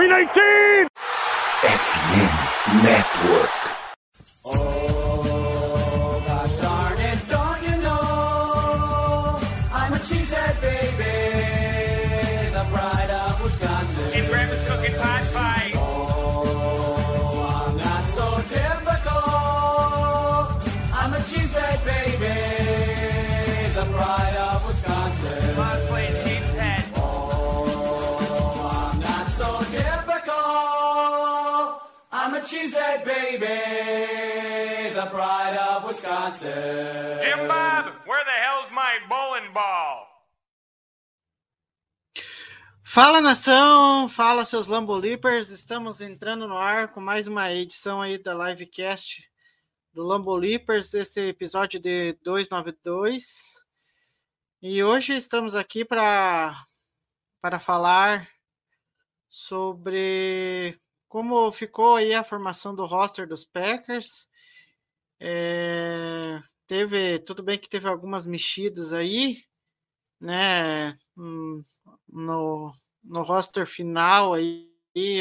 319! FM Network. A cheesehead baby, the pride of Wisconsin. Jim Bob, where the hell's my bowling ball? Fala nação, fala seus Lambolipers, estamos entrando no ar com mais uma edição aí da livecast do Lambolipers, este episódio de 292. E hoje estamos aqui para para falar sobre como ficou aí a formação do roster dos Packers. É, teve, tudo bem que teve algumas mexidas aí, né? hum, no, no roster final aí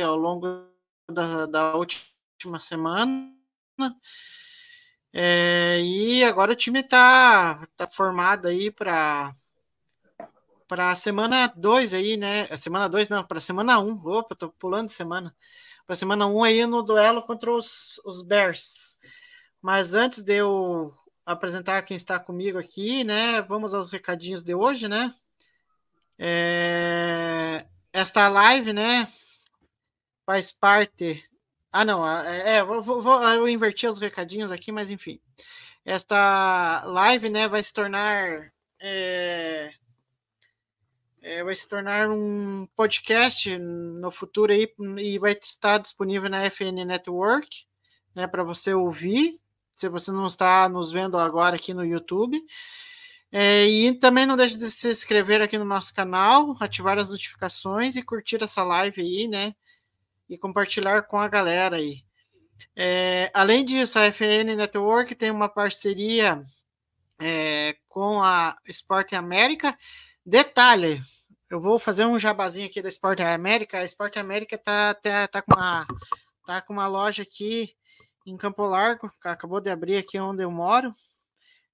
ao longo da, da última semana. É, e agora o time está tá formado aí para para semana 2 aí, né? Semana 2 não, para semana 1. Um. Opa, tô pulando semana. Para semana 1 um aí no duelo contra os, os Bears. Mas antes de eu apresentar quem está comigo aqui, né? Vamos aos recadinhos de hoje, né? É, esta live, né, faz parte. Ah, não, é, é vou, vou, eu inverti os recadinhos aqui, mas enfim. Esta live, né, vai se tornar. É, é, vai se tornar um podcast no futuro aí e vai estar disponível na FN Network, né, para você ouvir. Se você não está nos vendo agora aqui no YouTube. É, e também não deixe de se inscrever aqui no nosso canal, ativar as notificações e curtir essa live aí, né? E compartilhar com a galera aí. É, além disso, a FN Network tem uma parceria é, com a Sport América. Detalhe, eu vou fazer um jabazinho aqui da Sport América. A Sport América tá, tá, tá, com, uma, tá com uma loja aqui em Campo Largo, acabou de abrir aqui onde eu moro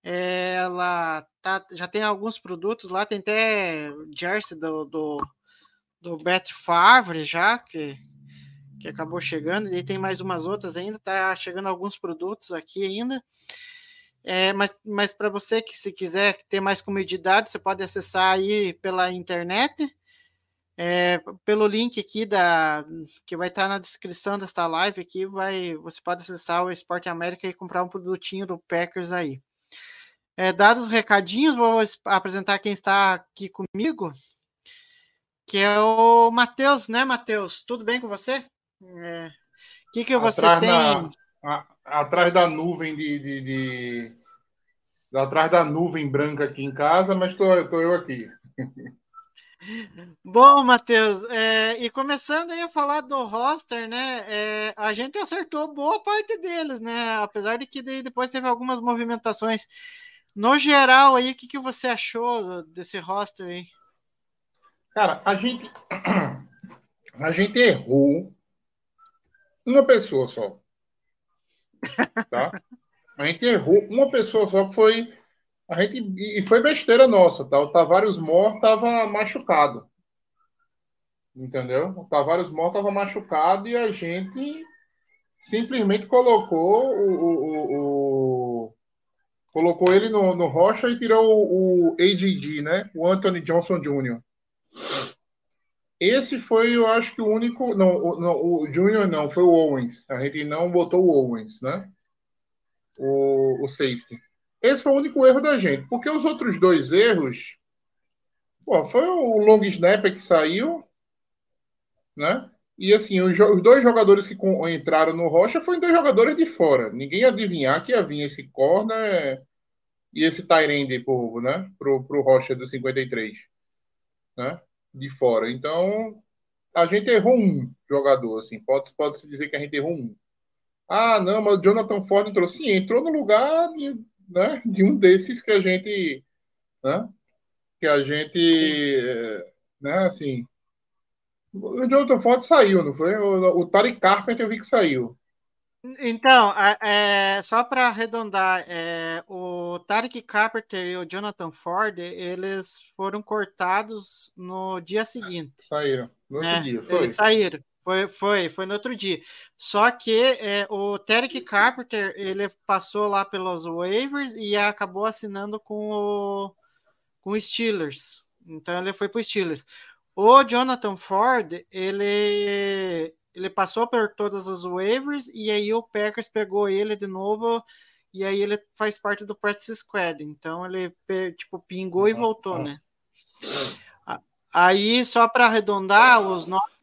ela tá, já tem alguns produtos lá, tem até jersey do, do, do Favre já, que, que acabou chegando, e tem mais umas outras ainda, tá chegando alguns produtos aqui ainda. É, mas mas para você que se quiser ter mais comodidade, você pode acessar aí pela internet, é, pelo link aqui da que vai estar na descrição desta live aqui, vai você pode acessar o Esporte América e comprar um produtinho do Packers aí. É, dados os recadinhos, vou apresentar quem está aqui comigo, que é o Matheus, né, Matheus? Tudo bem com você? O é, que, que você atrás tem? Na, a, atrás da nuvem de, de, de, Atrás da nuvem branca aqui em casa, mas estou eu aqui. Bom, Matheus, é, e começando aí a falar do roster, né? É, a gente acertou boa parte deles, né? Apesar de que depois teve algumas movimentações. No geral, aí, o que, que você achou desse roster aí? Cara, a gente, a gente errou uma pessoa só. Tá? A gente errou uma pessoa só, que foi. A gente, e foi besteira nossa, tá? O Tavares Mor estava machucado. Entendeu? O Tavares Mor estava machucado e a gente simplesmente colocou o, o, o colocou ele no, no Rocha e tirou o, o AJG, né? O Anthony Johnson Jr. Esse foi, eu acho que o único. Não, o, não, o Júnior não, foi o Owens. A gente não botou o Owens, né? O, o safety. Esse foi o único erro da gente. Porque os outros dois erros. Pô, foi o long snapper que saiu, né? E assim, os, dois jogadores que entraram no Rocha foram dois jogadores de fora. Ninguém ia adivinhar que ia vir esse corner e esse Tyrande pro, né? pro, pro Rocha do 53. Né? De fora. Então, a gente errou um jogador, assim. Pode-se pode dizer que a gente errou um. Ah, não, mas o Jonathan Ford entrou. Sim, entrou no lugar de, né, de um desses que a gente. Né, que a gente. Né, assim O Jonathan Ford saiu, não foi? O, o Tarek Carpenter eu vi que saiu. Então, é, só para arredondar, é, o Tarek Carpenter e o Jonathan Ford, eles foram cortados no dia seguinte. Saíram. No outro né? dia, foi. Eles saíram. Foi, foi, foi no outro dia. Só que é, o Tarek Carpenter, ele passou lá pelos waivers e acabou assinando com o, com o Steelers. Então ele foi para o Steelers. O Jonathan Ford, ele ele passou por todas as waivers e aí o Packers pegou ele de novo e aí ele faz parte do practice squad. Então ele tipo pingou e voltou, né? Aí só para arredondar os nomes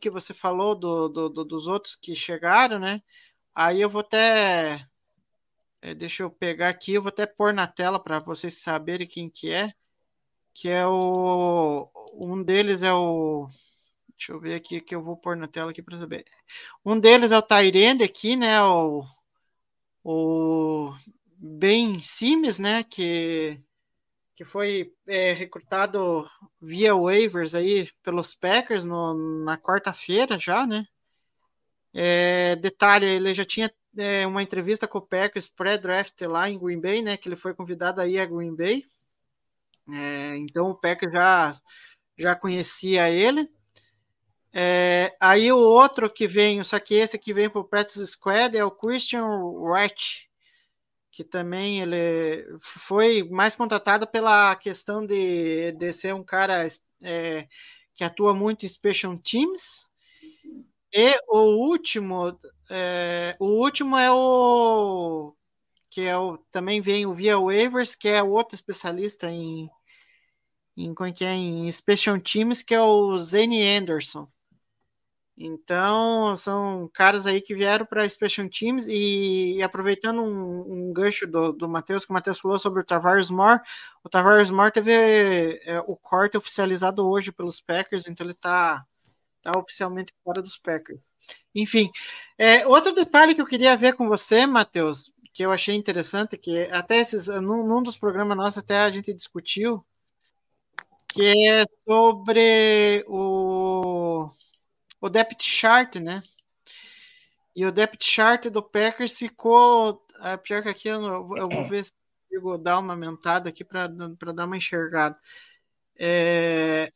que você falou do, do, do, dos outros que chegaram, né? Aí eu vou até é, deixa eu pegar aqui, eu vou até pôr na tela para vocês saberem quem que é, que é o um deles é o Deixa eu ver aqui que eu vou pôr na tela aqui para saber. Um deles é o Tyrande aqui, né? O, o Ben Sims, né? Que, que foi é, recrutado via waivers aí pelos Packers no, na quarta-feira já, né? É, detalhe, ele já tinha é, uma entrevista com o Packers pré-draft lá em Green Bay, né? Que ele foi convidado aí a Green Bay. É, então o Packers já, já conhecia ele. É, aí o outro que vem, só que esse que vem para o Practice Squad é o Christian Wright, que também ele foi mais contratado pela questão de, de ser um cara é, que atua muito em Special Teams. E o último, é, o último é o que é o também vem o Via Waivers, que é o outro especialista em em, é é, em Special Teams, que é o Zane Anderson. Então, são caras aí que vieram para Special Teams e, e aproveitando um, um, gancho do, do Matheus, que o Matheus falou sobre o Tavares Moore, o Tavares Moore teve é, o corte oficializado hoje pelos Packers, então ele está tá oficialmente fora dos Packers. Enfim, é, outro detalhe que eu queria ver com você, Matheus, que eu achei interessante, que até esses, num, num dos programas nossos até a gente discutiu, que é sobre o o depth chart, né? E o depth chart do Packers ficou. É, pior que aqui eu, eu vou ver se consigo dar uma aumentada aqui para dar uma enxergada. É,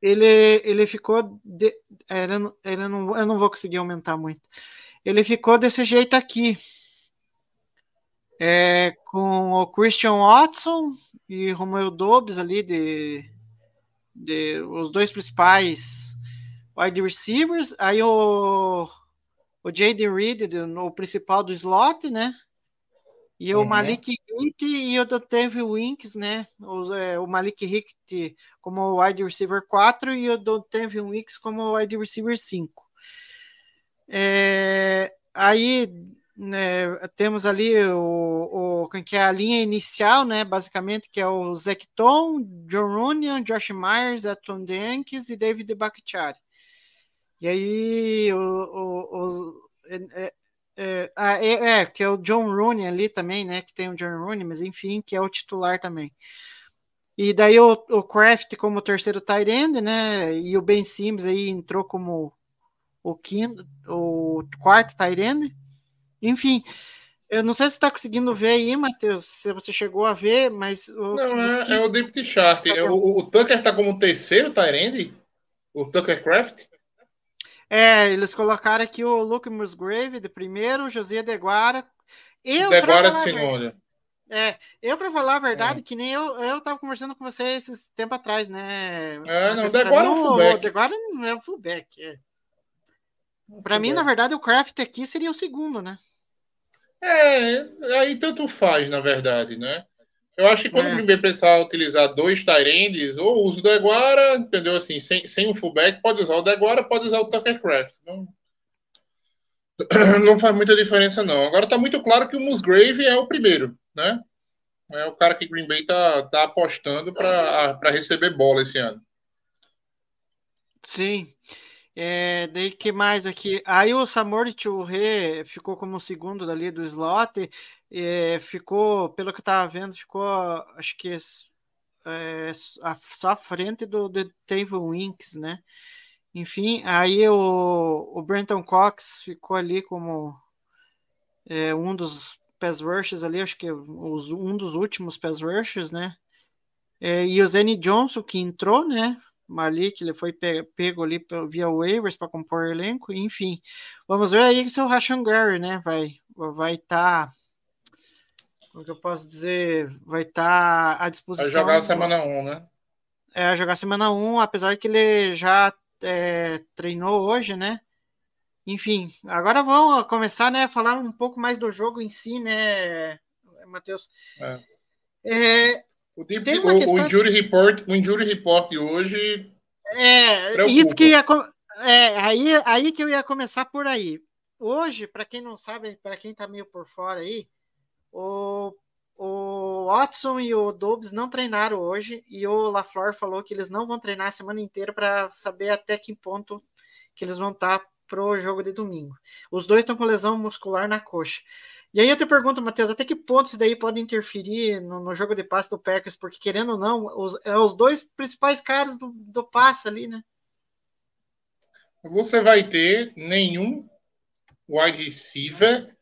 ele, ele ficou. De, ele, ele não, eu não vou conseguir aumentar muito. Ele ficou desse jeito aqui. É, com o Christian Watson e Romeo Dobbs ali de, de os dois principais wide receivers, aí o, o Jaden Reed, o principal do slot, né? E uhum. o Malik Hick e o Donteville Winks, né? O, é, o Malik Hick como wide receiver 4 e o Donteville Winks como wide receiver 5. É, aí né, temos ali o, o que é a linha inicial, né? Basicamente, que é o Zecton, John Runyan, Josh Myers, Aton Denkes e David Bakhtiari. E aí, o, o, os, é, é, é, é, que é o John Rooney ali também, né? Que tem o John Rooney, mas enfim, que é o titular também. E daí o, o Kraft como terceiro tight end, né? E o Ben Sims aí entrou como o quinto, o quarto tight end. Enfim, eu não sei se está conseguindo ver aí, Matheus, se você chegou a ver, mas. O, não, é, que... é o Depth Chart. Tá o, o, Tucker está como terceiro tight end? O Tucker Craft? É, eles colocaram aqui o Luke Musgrave de primeiro, o José Deguara. Eu, Deguara de Sinônia. É, eu para falar a verdade, é. que nem eu, eu tava conversando com você esses tempo atrás, né? É, não, Deguara é um fullback. Deguara não é um fullback, é. Para mim, na verdade, o Craft aqui seria o segundo, né? É, aí tanto faz, na verdade, né? Eu acho que quando é. o primeiro precisar utilizar dois Tyrands, ou usa o Deguara, entendeu? Assim, sem, sem um fullback, pode usar o Deguara, pode usar o Tuckercraft. Não, não faz muita diferença, não. Agora tá muito claro que o Musgrave é o primeiro, né? É o cara que Green Bay tá, tá apostando para receber bola esse ano. Sim. É, daí que mais aqui? Aí o Samori Churre ficou como segundo dali do slot. É, ficou, pelo que eu tava vendo, ficou acho que é, só à frente do, do Winks, né? Enfim, aí o, o Brenton Cox ficou ali como é, um dos pass rushers ali, acho que os, um dos últimos pass rushers, né? É, e o Zane Johnson, que entrou, né? Ali, que ele foi pego, pego ali via waivers para compor o elenco, enfim. Vamos ver aí se o Rashan Gary, né? Vai vai estar. Tá, como que eu posso dizer? Vai estar tá à disposição. Vai jogar semana 1, né? É, jogar semana 1, apesar que ele já é, treinou hoje, né? Enfim, agora vamos começar, né, a falar um pouco mais do jogo em si, né, Matheus? É. É, o, tipo, o, questão... o, injury report, o injury report de hoje. É, preocupa. isso que ia, é, aí, aí que eu ia começar por aí. Hoje, para quem não sabe, para quem tá meio por fora aí, o, o Watson e o Dobbs não treinaram hoje e o LaFleur falou que eles não vão treinar a semana inteira para saber até que ponto que eles vão estar tá pro jogo de domingo. Os dois estão com lesão muscular na coxa. E aí eu te pergunto, Matheus, até que ponto isso daí pode interferir no, no jogo de passe do Packers? Porque, querendo ou não, os, é os dois principais caras do, do passe ali, né? Você vai ter nenhum wide receiver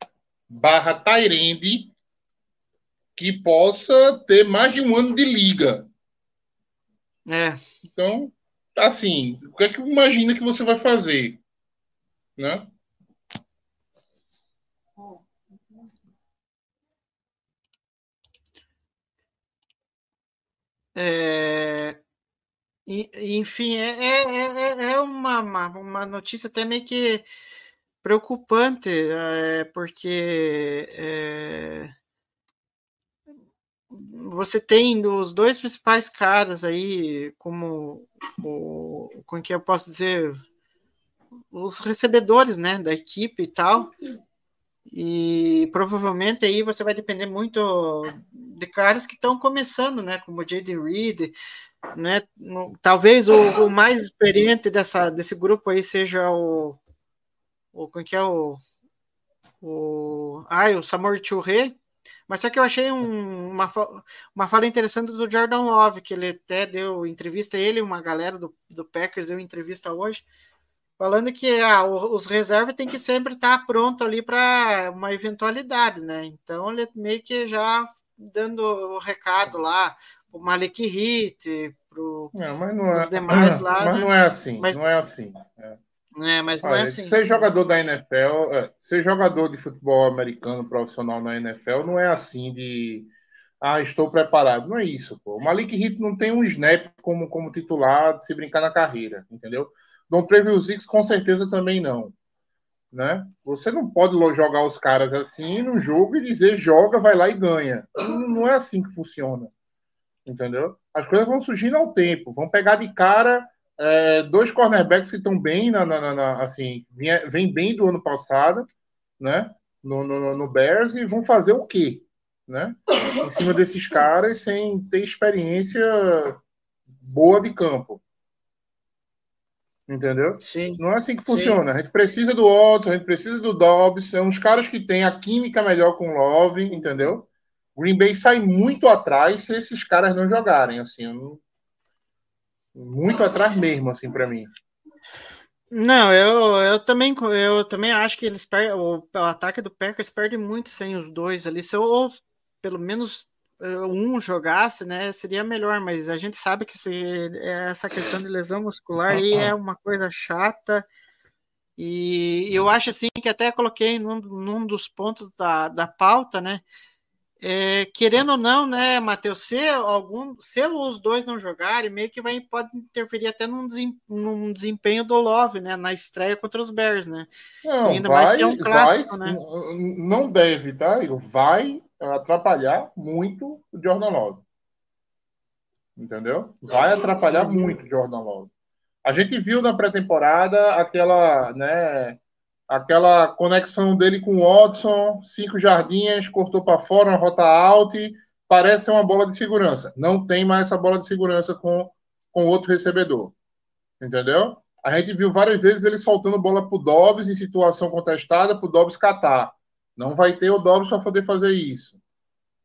barra Tyrande que possa ter mais de um ano de liga. É. Então, assim, o que é que imagina que você vai fazer? Né? É, enfim, é, é, é, é uma, uma, uma, notícia até meio que preocupante, é, porque é, você tem os dois principais caras aí, como o, com que eu posso dizer, os recebedores né, da equipe e tal, e provavelmente aí você vai depender muito de caras que estão começando, né? Como o Jaden Reed, né? Talvez o, o, mais experiente dessa, desse grupo aí seja o. o como é que é o. O, ah, o Samor Churré, mas só que eu achei um, uma, uma fala interessante do Jordan Love, que ele até deu entrevista, ele uma galera do, do Packers deu entrevista hoje, falando que ah, os reservas tem que sempre estar tá pronto ali para uma eventualidade, né? Então ele meio que já dando o recado lá o Malik Hit, não é, demais lá. Mas né? não é assim, mas, não é assim. É. É, mas não é assim. Ser jogador da NFL, é, ser jogador de futebol americano profissional na NFL não é assim de ah, estou preparado. Não é isso, pô. O Malik Hit não tem um snap como, como titular se brincar na carreira, entendeu? Don Trevor Zix com certeza também não. Né? Você não pode jogar os caras assim no jogo e dizer joga, vai lá e ganha. Não, não é assim que funciona. Entendeu? As coisas vão surgindo ao tempo, vão pegar de cara é, dois cornerbacks que estão bem na, na, na, assim, vem, vem bem do ano passado, né? No, no, no, Bears e vão fazer o quê, né? Em cima desses caras sem ter experiência boa de campo. Entendeu? Sim. Não é assim que funciona. Sim. A gente precisa do Otto, a gente precisa do Dobbs, são uns caras que têm a química melhor com o Love, entendeu? Green Bay sai muito atrás se esses caras não jogarem, assim, não... muito atrás mesmo, assim, para mim. Não, eu, eu também eu também acho que eles perdem, o, o ataque do Packers perde muito sem os dois ali. Se ou pelo menos eh, um jogasse, né, seria melhor, mas a gente sabe que se, essa questão de lesão muscular aí é uma coisa chata. E eu acho assim que até coloquei num, num dos pontos da, da pauta, né? É, querendo ou não, né, Matheus, se algum, se os dois não jogarem, meio que vai pode interferir até num, num desempenho do Love, né, na estreia contra os Bears, né? Não, Ainda vai, mais que é um clássico, vai, né? Não deve, tá? Vai atrapalhar muito o Jordan Love. Entendeu? Vai atrapalhar muito o Jordan Love. A gente viu na pré-temporada aquela, né, aquela conexão dele com o Watson, cinco jardinhas, cortou para fora, uma rota alta, parece uma bola de segurança. Não tem mais essa bola de segurança com com outro recebedor. Entendeu? A gente viu várias vezes ele soltando bola para o Dobbs em situação contestada, para o Dobbs catar. Não vai ter o Dobbs para poder fazer isso.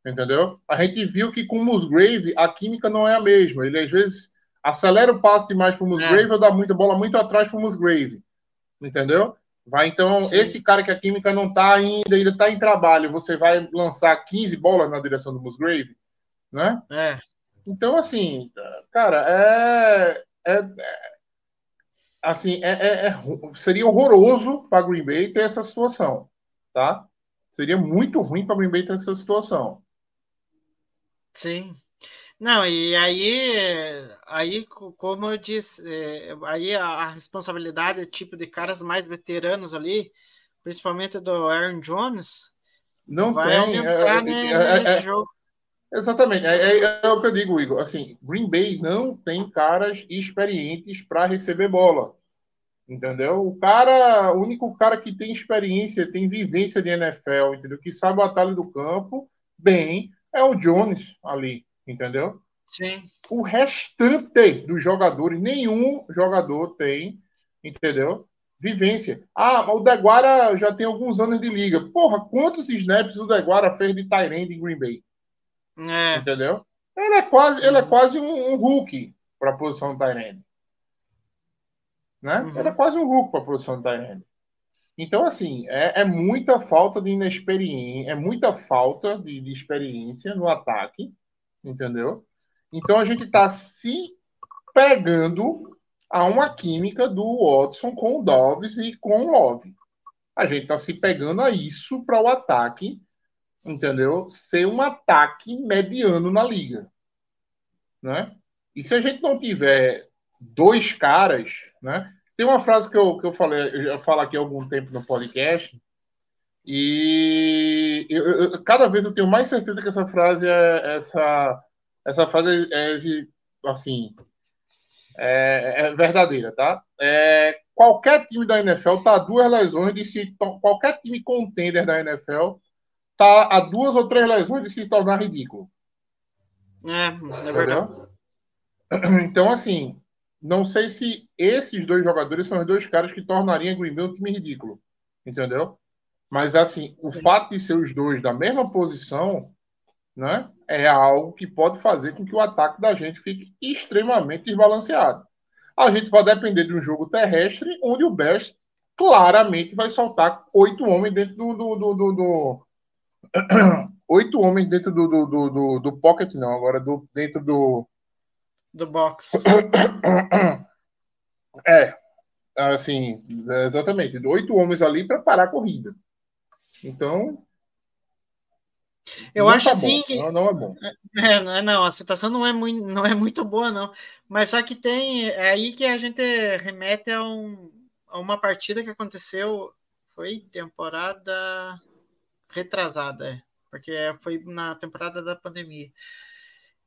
Entendeu? A gente viu que com o Musgrave a química não é a mesma. Ele às vezes Acelera o passe mais pro Musgrave ou dá muita bola muito atrás pro Musgrave. Entendeu? Vai então, Sim. esse cara que a química não tá ainda, ainda tá em trabalho, você vai lançar 15 bolas na direção do Musgrave, né? É. Então, assim, cara, é. é- é- assim, é, é- é seria horroroso para Green Bay ter essa situação, tá? Seria muito ruim para Green Bay ter essa situação. Sim. Não, e aí, aí co- como eu disse, é, aí a, a responsabilidade tipo de caras mais veteranos ali, principalmente do Aaron Jones, Não vai tem. é- né, é- é- nesse é- jogo. exatamente. É, é- é o que eu digo, Igor. Assim, Green Bay não tem caras experientes para receber bola. Entendeu? O cara, o único cara que tem experiência, tem vivência de NFL, entendeu? Que sabe o atalho do campo bem, é o Jones ali, entendeu? Sim, O restante dos jogadores, nenhum jogador tem, entendeu? Vivência. Ah, mas o Deguara já tem alguns anos de liga. Porra, quantos snaps o Deguara fez de Tyrande em Green Bay? é, Entendeu? Ele é quase, ele é quase um, um Hulk para a posição do Tyrande. Né? Uhum. Ele é quase um Hulk para a posição do Tyrande. Então, assim, é, é muita falta de inexperiência, é muita falta de, de experiência no ataque, entendeu? Então a gente está se pegando a uma química do Watson com o Dobbs e com o Love. A gente está se pegando a isso para o ataque, entendeu? Ser um ataque mediano na liga, né? E se a gente não tiver dois caras, né? Tem uma frase que eu, que eu falei, eu falo aqui há algum tempo no podcast, e eu, eu- cada vez eu tenho mais certeza que essa frase é essa essa frase é de, assim é, é verdadeira, tá? É, qualquer time da NFL tá a duas lesões de se qualquer time contender da NFL tá a duas ou três lesões de se tornar ridículo. é, é verdade. Então, assim, não sei se esses dois jogadores são os dois caras que tornariam Green Bay um time ridículo. Entendeu? Mas, assim, o fato de ser os dois da mesma posição, né, é algo que pode fazer com que o ataque da gente fique extremamente desbalanceado. A gente vai depender de um jogo terrestre onde o Bears claramente vai soltar oito homens dentro do. do, do, do- do- Oito homens dentro do, do, do, do, do pocket, não, agora do, dentro do, Do box. É, assim, exatamente. Oito homens ali para parar a corrida. Então. Eu não acho tá assim bom, que- Não, não é bom. É, não, é, não, a situação não é, muito, não é muito boa, não. Mas só que tem. É aí que a gente remete a, um, a uma partida que aconteceu. Foi temporada retrasada, é, porque foi na temporada da pandemia.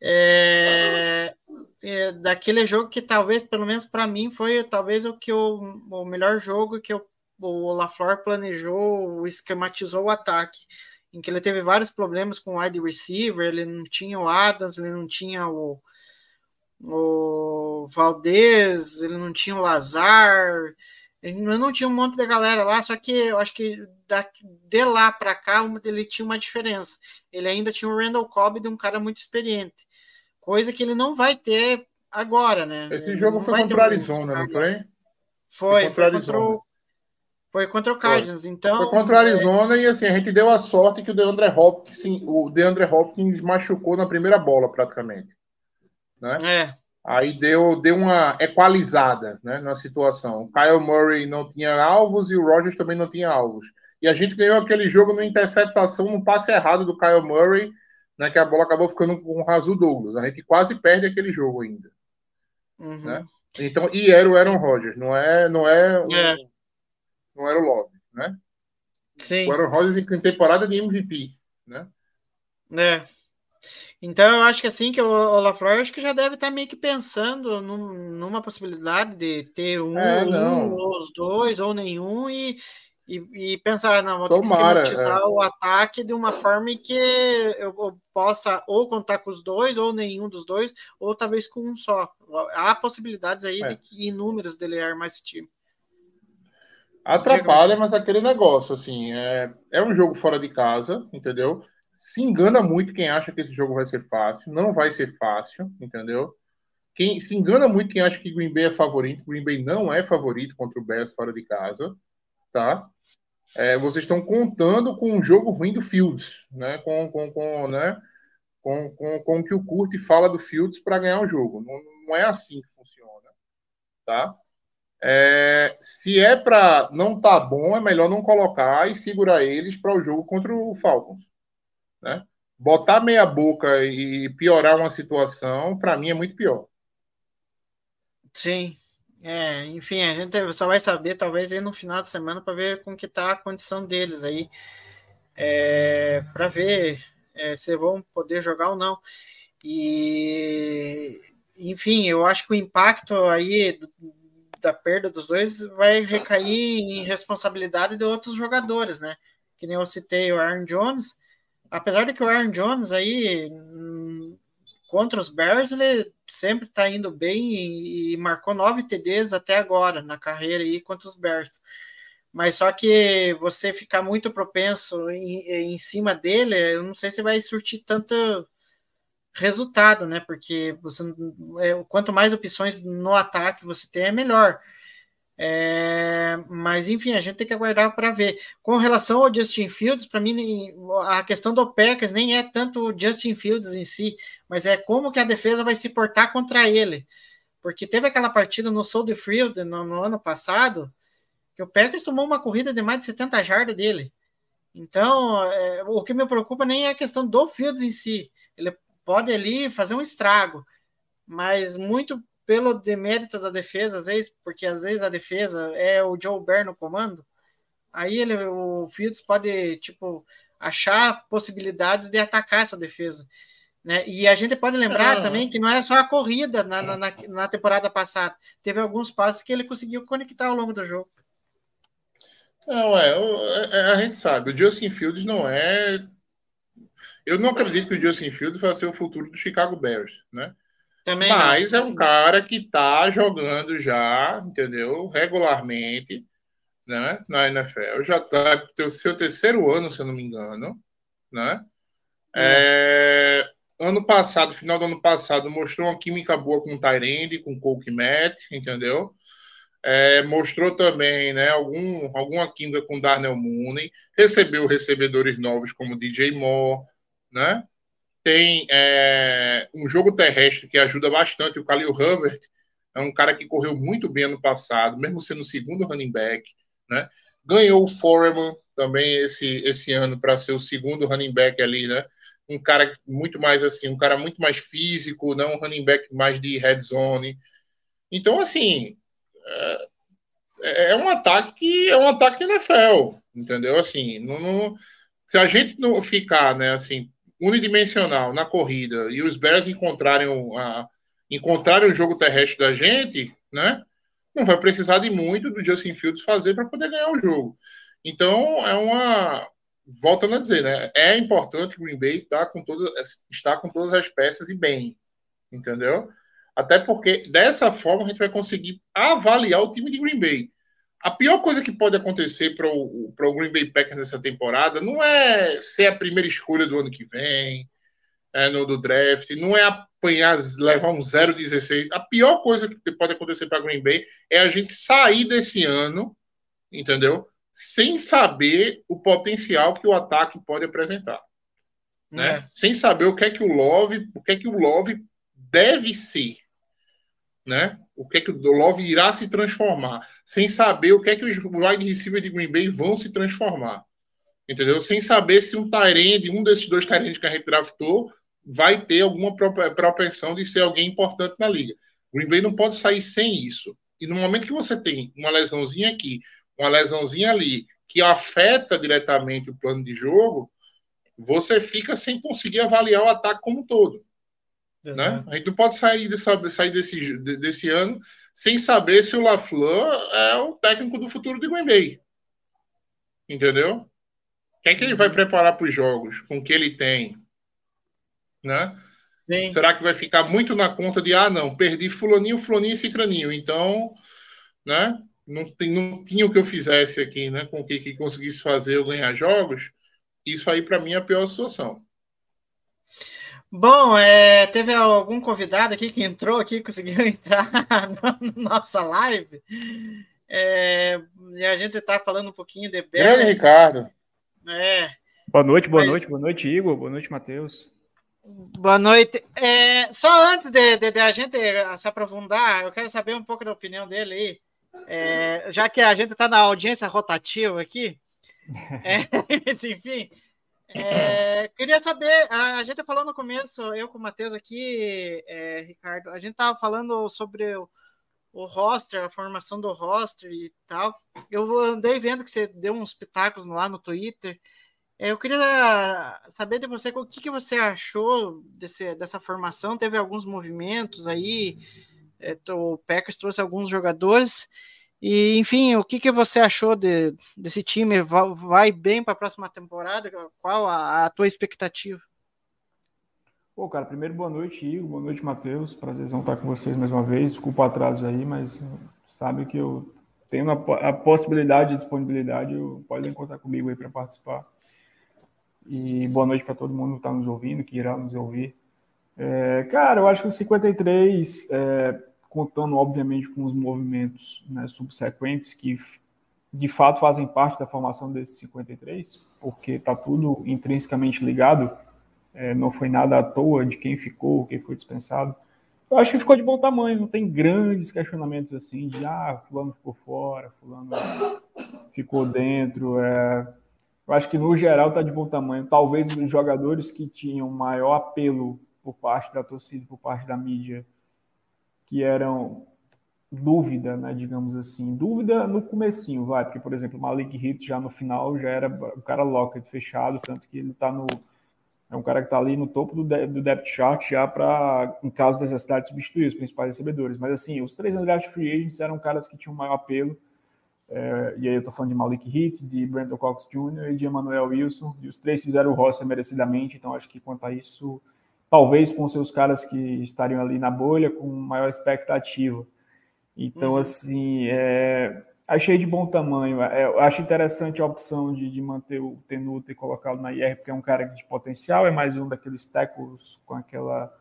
É, é, daquele jogo que talvez, pelo menos para mim, foi talvez o que o, o melhor jogo que o, o LaFleur planejou, esquematizou o ataque em que ele teve vários problemas com o wide receiver, ele não tinha o Adams, ele não tinha o, o Valdez, ele não tinha o Lazar, ele não tinha um monte de galera lá, só que eu acho que da, de lá para cá ele tinha uma diferença. Ele ainda tinha o Randall Cobb de um cara muito experiente, coisa que ele não vai ter agora, né? Esse Ele jogo foi contra o Arizona, não foi? Foi, foi contra o. foi contra o Cardinals, então... Foi contra o Arizona e assim, a gente deu a sorte que o DeAndre Hopkins, o DeAndre Hopkins machucou na primeira bola, praticamente. Né? É, Aí deu, deu uma equalizada né, na situação. O Kyle Murray não tinha alvos e o Rogers também não tinha alvos. E a gente ganhou aquele jogo numa interceptação, num passe errado do Kyle Murray, né, que a bola acabou ficando com o Rasul Douglas. A gente quase perde aquele jogo ainda. uhum. Né? Então, e era o Aaron Rodgers, não é, não é, o- É. não era o Love, né? sim. O Aaron Rodgers em temporada de MVP, né? É. Então eu acho que assim que o, o LaFleur acho que já deve estar meio que pensando num- numa possibilidade de ter um, É, um, ou os dois, ou nenhum, e, e, e pensar, não, vou ter Tomara, que esquematizar é. o ataque de uma forma em que eu, eu possa ou contar com os dois, ou nenhum dos dois, ou talvez com um só. Há possibilidades aí É. de que, inúmeras dele armar esse time. Atrapalha, mas aquele negócio, assim, é, é um jogo fora de casa, entendeu? Se engana muito quem acha que esse jogo vai ser fácil. Não vai ser fácil, entendeu? quem se engana muito quem acha que Green Bay é favorito. Green Bay não é favorito contra o Bears fora de casa, tá? É, vocês estão contando com um jogo ruim do Fields, né? Com, com, com, né? com, com, com o que o Curti fala do Fields para ganhar o jogo. Não, não é assim que funciona, tá? É, se é para não tá bom, é melhor não colocar e segurar eles para o jogo contra o Falcons, né? Botar meia boca e piorar uma situação, para mim é muito pior. Sim. É, enfim, a gente só vai saber talvez aí no final de semana para ver como que tá a condição deles aí. É, para ver é, se vão poder jogar ou não. E enfim, eu acho que o impacto aí da perda dos dois vai recair em responsabilidade de outros jogadores, né? Que nem eu citei o Aaron Jones, apesar de que o Aaron Jones aí contra os Bears, ele sempre está indo bem e, e, marcou nove TDs até agora na carreira aí contra os Bears. Mas só que você ficar muito propenso em, em cima dele, eu não sei se vai surtir tanto resultado, né? Porque você, é, quanto mais opções no ataque você tem, é melhor. É, mas enfim, a gente tem que aguardar para ver. Com relação ao Justin Fields, para mim a questão do Packers nem é tanto o Justin Fields em si, mas é como que a defesa vai se portar contra ele. Porque teve aquela partida no Soldier Field no, no ano passado, que o Packers tomou uma corrida de mais de 70 jardas dele. Então, é, o que me preocupa nem é a questão do Fields em si. Ele pode ali fazer um estrago, mas muito pelo demérito da defesa, às vezes, porque às vezes a defesa é o Joe Bear no comando, aí ele, o Fields pode, tipo, achar possibilidades de atacar essa defesa. Né? E a gente pode lembrar também que não era só a corrida na, na, na, temporada passada. Teve alguns passos que ele conseguiu conectar ao longo do jogo. Não, é, é, a gente sabe, o Justin Fields não é. Eu não acredito que o Justin Fields vai ser o futuro do Chicago Bears, né? Também Mas não. é um cara que está jogando já, entendeu? Regularmente, né? Na NFL. Já está no seu terceiro ano, se eu não me engano, né? É. É, ano passado, final do ano passado, mostrou uma química boa com o Tyrande, com o Coke Matt, entendeu? É, mostrou também né, algum, alguma química com Darnell Mooney, recebeu recebedores novos como DJ Moore, né? tem é, um jogo terrestre que ajuda bastante. O Khalil Herbert é um cara que correu muito bem ano passado, mesmo sendo o segundo running back. Né? Ganhou o Foreman também esse, esse ano para ser o segundo running back ali, né? Um cara muito mais assim, um cara muito mais físico, não um running back mais de red zone. Então, assim, é, é um ataque que é um ataque de NFL, entendeu? Assim, não, não, se a gente não ficar, né, assim, unidimensional na corrida e os Bears encontrarem o, a, encontrarem o jogo terrestre da gente, né? Não vai precisar de muito do Justin Fields fazer para poder ganhar o jogo. Então, é uma. Voltando a dizer, né? É importante o Green Bay estar com, todas, estar com todas as peças e bem. Entendeu? Até porque dessa forma a gente vai conseguir avaliar o time de Green Bay. A pior coisa que pode acontecer para o, o Green Bay Packers nessa temporada não é ser a primeira escolha do ano que vem, é, no do draft, não é apanhar, levar um 0-16. A pior coisa que pode acontecer para Green Bay é a gente sair desse ano, entendeu? Sem saber o potencial que o ataque pode apresentar. Né? É. Sem saber o que é que o Love, o que é que o Love deve ser né? O que é que o Love irá se transformar, sem saber o que é que os wide receivers de Green Bay vão se transformar. Entendeu? Sem saber se um Tyrande, um desses dois Tyrands que a gente draftou, vai ter alguma propensão de ser alguém importante na liga. Green Bay não pode sair sem isso. E no momento que você tem uma lesãozinha aqui, uma lesãozinha ali, que afeta diretamente o plano de jogo, você fica sem conseguir avaliar o ataque como um todo. Né? A gente não pode sair, desse, sair desse, desse ano sem saber se o LaFleur é o técnico do futuro de Green Bay. Entendeu? Quem é que ele vai uhum. preparar para os jogos? Com o que ele tem? Né? Sim. Será que vai ficar muito na conta de, ah, não, perdi fulaninho, fulaninho e cicraninho. Então, né? Não, tem, não tinha o que eu fizesse aqui, né? Com o que, que conseguisse fazer eu ganhar jogos. Isso aí, para mim, é a pior situação. Bom, é, teve algum convidado aqui que entrou aqui, conseguiu entrar na nossa live. É, e a gente está falando um pouquinho de Grande Bears. Ricardo. É, Boa noite, boa Mas- noite, boa noite, Igor. Boa noite, Matheus. boa noite. É, só antes de, de- de a gente se aprofundar, eu quero saber um pouco da opinião dele aí. É, já que a gente está na audiência rotativa aqui, é, enfim, é, queria saber, a, gente falou no começo, eu com o Matheus aqui, é, Ricardo, a gente estava falando sobre o, o roster, a formação do roster e tal. Eu andei vendo que você deu uns pitacos lá no Twitter. É, Eu queria saber de você o que, que você achou desse, dessa formação. Teve alguns movimentos aí, é, o Packers trouxe alguns jogadores. E, enfim, o que, que você achou de, desse time? Vai, bem para a próxima temporada? Qual a, a tua expectativa? Pô, cara, primeiro boa noite, Igor. Boa noite, Matheus. Prazerzão estar com vocês mais uma vez. Desculpa o atraso aí, mas sabe que eu tenho a, a possibilidade e disponibilidade. Podem contar comigo aí para participar. E boa noite para todo mundo que está nos ouvindo, que irá nos ouvir. É, cara, eu acho que o 53, é, contando obviamente com os movimentos né, subsequentes que de fato fazem parte da formação desse 53, porque está tudo intrinsecamente ligado, é, não foi nada à toa de quem ficou, quem foi dispensado. Eu acho que ficou de bom tamanho, não tem grandes questionamentos assim de ah, fulano ficou fora, fulano ficou dentro. É... Eu acho que no geral está de bom tamanho. Talvez os jogadores que tinham maior apelo por parte da torcida, por parte da mídia, que eram dúvida, né, digamos assim, dúvida no comecinho, vai, porque por exemplo, Malik Hit já no final já era o cara locked fechado, tanto que ele tá no é um cara que tá ali no topo do, de- do depth chart já para em caso de necessidade substituir os principais recebedores, mas assim, os três undrafted free agents eram caras que tinham maior apelo, é, e aí eu tô falando de Malik Hit, de Brandon Cox Jr. e de Emmanuel Wilson, e os três fizeram o roster merecidamente, então acho que quanto a isso, talvez ser os caras que estariam ali na bolha com maior expectativa. Então, Uhum. assim, é, achei de bom tamanho. É, acho interessante a opção de, de manter o Tenuto e colocá-lo na IR, porque é um cara de potencial, é mais um daqueles tackles com aquela.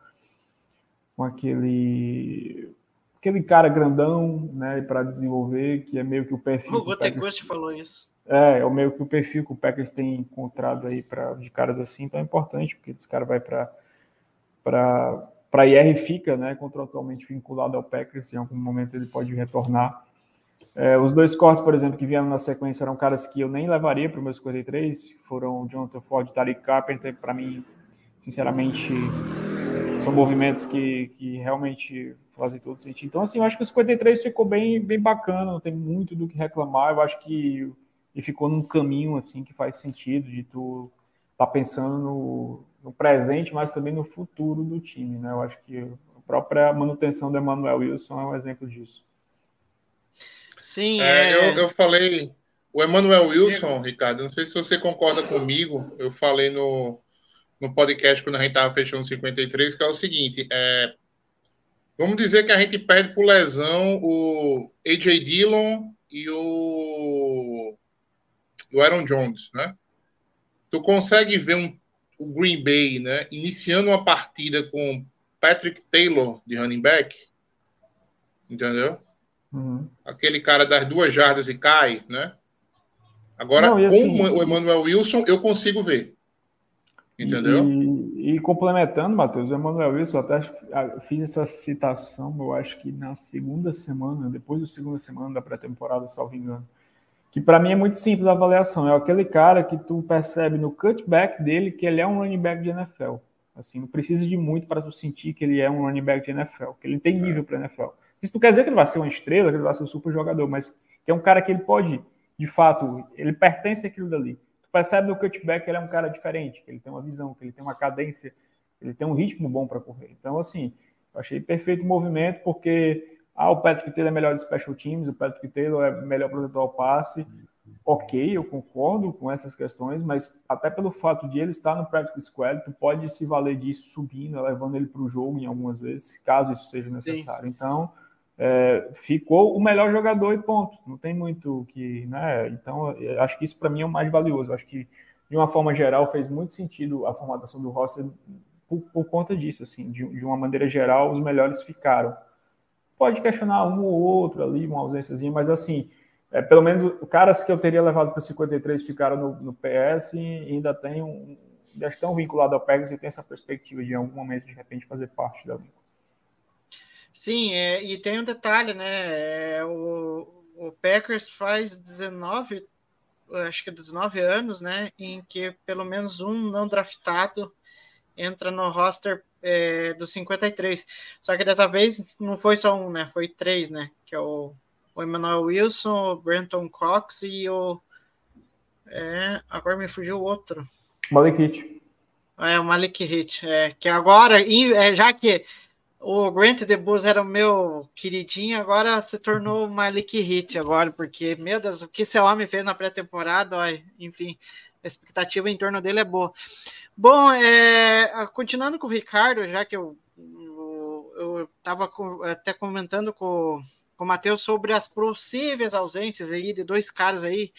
com aquele. aquele cara grandão, né, para desenvolver, que é meio que o perfil. O o Packers- falou isso. é, é o meio que o perfil que o Packers tem encontrado aí pra, de caras assim, então é importante, porque esse cara vai para para IR fica, né, contratualmente vinculado ao Packers, em algum momento ele pode retornar. É, os dois cortes, por exemplo, que vieram na sequência eram caras que eu nem levaria para o meu 53, foram Jonathan Ford e Tariq Carpenter, para mim, sinceramente, são movimentos que, que realmente fazem todo sentido. Então, assim, eu acho que o 53 ficou bem, bem bacana, não tem muito do que reclamar, eu acho que e ficou num caminho assim que faz sentido de tu tá pensando no, no presente, mas também no futuro do time, né? Eu acho que a própria manutenção do Emmanuel Wilson é um exemplo disso. Sim, É, é, eu, eu falei, o Emmanuel Wilson, Ricardo, não sei se você concorda comigo, eu falei no, no podcast quando a gente estava fechando 53, que é o seguinte, é, vamos dizer que a gente perde por lesão o AJ Dillon e o, o Aaron Jones, né? Tu consegue ver um, o Green Bay, né, iniciando uma partida com Patrick Taylor de running back, entendeu? Uhum. aquele cara das duas jardas e cai, né? Agora, Não, e com assim- o Emmanuel Wilson, eu consigo ver. Entendeu? E, e complementando, Matheus, o Emmanuel Wilson, eu até fiz essa citação, eu acho que na segunda semana, depois da segunda semana da pré-temporada, salvo engano, que para mim é muito simples a avaliação. É aquele cara que tu percebe no cutback dele que ele é um running back de NFL. Assim, não precisa de muito para tu sentir que ele é um running back de NFL, que ele tem nível para NFL. Isso não quer dizer que ele vai ser uma estrela, que ele vai ser um super jogador, mas que é um cara que ele pode, de fato, ele pertence àquilo dali. Tu percebe no cutback que ele é um cara diferente, que ele tem uma visão, que ele tem uma cadência, ele tem um ritmo bom para correr. Então, assim, eu achei perfeito o movimento, porque ah, o Patrick Taylor é melhor de special teams, o Patrick Taylor é melhor protetor ao passe. Ok, eu concordo com essas questões, mas até pelo fato de ele estar no practice squad, tu pode se valer disso subindo, levando ele para o jogo em algumas vezes, caso isso seja Sim. necessário. Então, é, ficou o melhor jogador e ponto. Não tem muito que, né? Então, eu acho que isso para mim é o mais valioso. Acho que de uma forma geral fez muito sentido a formatação do roster por, por conta disso, assim, de, de uma maneira geral, os melhores ficaram. Pode questionar um ou outro ali, uma ausênciazinha, mas assim, é, pelo menos caras que eu teria levado para 53 ficaram no, no PS e ainda tem um, ainda estão vinculados ao Pegasus e tem essa perspectiva de em algum momento de repente fazer parte da liga. Sim, é, e tem um detalhe, né? É, o, o Packers faz 19, acho que 19 anos, né? Em que pelo menos um não draftado entra no roster é, dos 53. Só que dessa vez não foi só um, né? Foi três, né? Que é o, o Emmanuel Wilson, o Brenton Cox e o. É, agora me fugiu o outro. Malik Hit. É, o Malik Hit. É, que agora, é, já que o Grant DeBus era o meu queridinho, agora se tornou o Malik Hit agora, porque, meu Deus, o que esse homem fez na pré-temporada, enfim, a expectativa em torno dele é boa. Bom, é, continuando com o Ricardo, já que eu estava até comentando com, com o Matheus sobre as possíveis ausências aí de dois caras aí.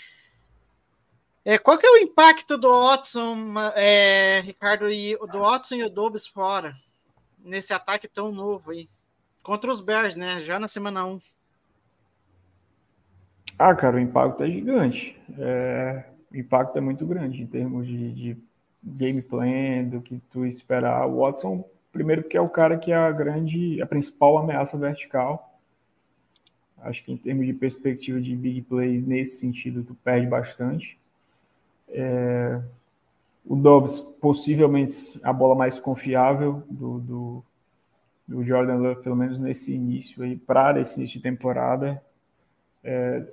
É, qual que é o impacto do Watson, é, Ricardo, e do Watson e o Dobbs fora? nesse ataque tão novo aí. Contra os Bears, né? Já na semana 1. Ah, cara, o impacto é gigante. É, o impacto é muito grande em termos de, de game plan, do que tu esperar. O Watson, primeiro, porque é o cara que é a grande, a principal ameaça vertical. Acho que em termos de perspectiva de big play, nesse sentido, tu perde bastante. É, o Dobbs, possivelmente a bola mais confiável do, do, do Jordan Love, pelo menos nesse início aí, para esse início de temporada. É,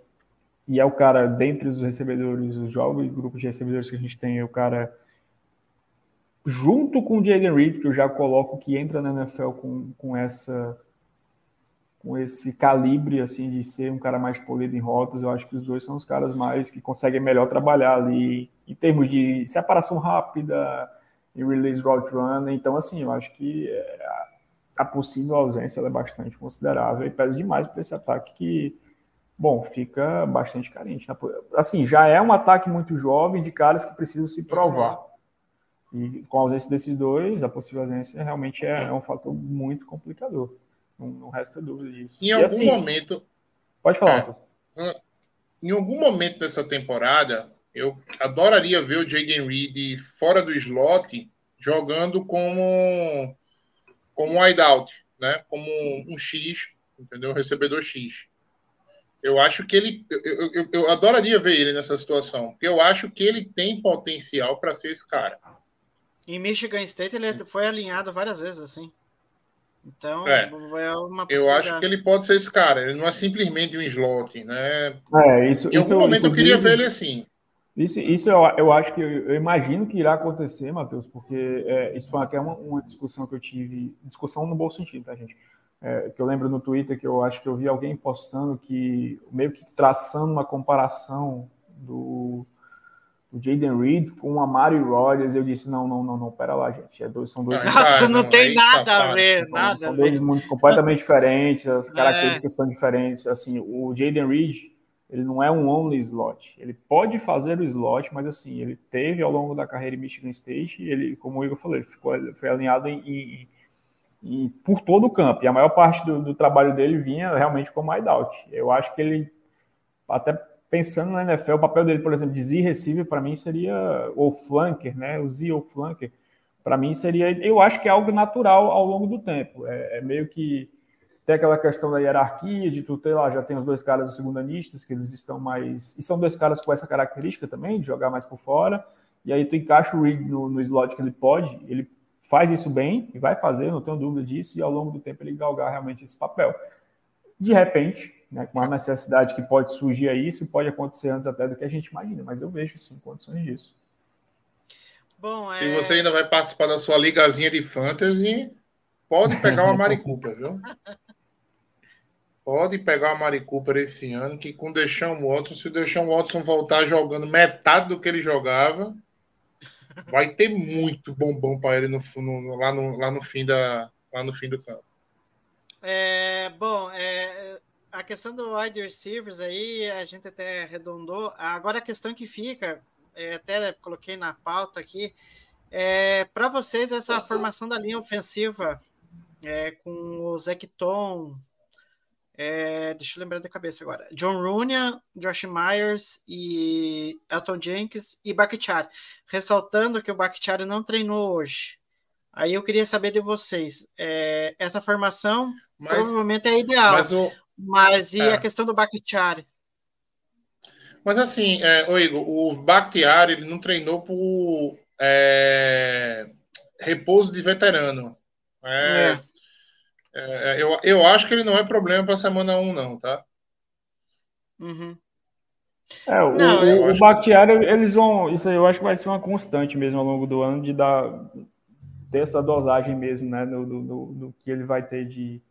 e é o cara, dentre os recebedores, os jogos e grupos de recebedores que a gente tem, é o cara, junto com o Jaden Reed, que eu já coloco que entra na NFL com, com essa com esse calibre assim de ser um cara mais polido em rotas, eu acho que os dois são os caras mais que conseguem melhor trabalhar ali em termos de separação rápida e release route run. Então, assim, eu acho que é, a possível ausência é bastante considerável e pesa demais para esse ataque que, bom, fica bastante carente. Né? Assim, já é um ataque muito jovem de caras que precisam se provar. E com a ausência desses dois, a possível ausência realmente é, é um fator muito complicador. Não, não resta dúvida disso. Em e algum assim, momento. Pode falar. É, em algum momento dessa temporada, eu adoraria ver o Jaden Reed fora do slot jogando como como um wideout, né? Como um X, entendeu? Recebedor X. Eu acho que ele. Eu, eu, eu, adoraria ver ele nessa situação, porque eu acho que ele tem potencial para ser esse cara. Em Michigan State ele foi alinhado várias vezes assim. Então, é, é uma Eu acho que ele pode ser esse cara. Ele não é simplesmente um slot, né? É, isso, em algum momento eu queria ver ele assim. Isso, isso eu, eu acho que eu, eu imagino que irá acontecer, Matheus, porque é, isso foi até uma, uma, discussão que eu tive, discussão no bom sentido, tá, gente? É, que eu lembro no Twitter que eu acho que eu vi alguém postando que, meio que traçando uma comparação do, do Jaden Reed com a Mari Rodgers, eu disse, não, não, não, não, pera lá, gente, é dois, são dois... Nossa, não, não tem nada tá, a ver, são, nada São dois mundos completamente diferentes, as é. características é. são diferentes, assim, o Jaden Reed ele não é um only slot. Ele pode fazer o slot, mas assim, ele teve ao longo da carreira em Michigan State, ele, como o Igor falou, ele ficou, foi alinhado em, em, em, por todo o campo. E a maior parte do, do trabalho dele vinha realmente como wideout. Eu acho que ele, até pensando na NFL, o papel dele, por exemplo, de Z receiver, para mim seria, ou flanker, né? O Z ou flanker, para mim seria, eu acho que é algo natural ao longo do tempo. É, é meio que tem aquela questão da hierarquia, de tu ter lá, já tem os dois caras segundanistas, que eles estão mais. E são dois caras com essa característica também, de jogar mais por fora. E aí tu encaixa o Reed no, no slot que ele pode, ele faz isso bem e vai fazer, não tenho dúvida disso, e ao longo do tempo ele galgar realmente esse papel. De repente, né, com a necessidade que pode surgir aí, isso pode acontecer antes até do que a gente imagina, mas eu vejo sim condições disso. Bom, é... Se você ainda vai participar da sua ligazinha de fantasy, pode pegar uma maricupa, viu? Pode pegar o Mari Cooper esse ano, que com o Deixão Watson, se o Deixão Watson voltar jogando metade do que ele jogava, vai ter muito bombom para ele no, no, lá, no, lá, no fim da, lá no fim do campo. É, bom, é, a questão do wide receivers aí, a gente até arredondou. Agora a questão que fica, é, até coloquei na pauta aqui, É, para vocês, essa formação da linha ofensiva é, com o Zecton, é, deixa eu lembrar da cabeça agora. John Rooney, Josh Myers e Elton Jenkins e Bakhtiari. Ressaltando que o Bakhtiari não treinou hoje. Aí eu queria saber de vocês. é, essa formação Mas, provavelmente é ideal. mas, o, Mas e É. a questão do Bakhtiari? mas assim, é, ô Igor, o Bakhtiari ele não treinou por é, repouso de veterano. É, É. é, eu, eu acho que ele não é problema para semana 1, não, tá? Uhum. É, o, Não, o, eu o acho Bakhtiari, eles vão. Isso aí eu acho que vai ser uma constante mesmo ao longo do ano de dar ter essa dosagem mesmo, né? Do, do, do- do que ele vai ter de,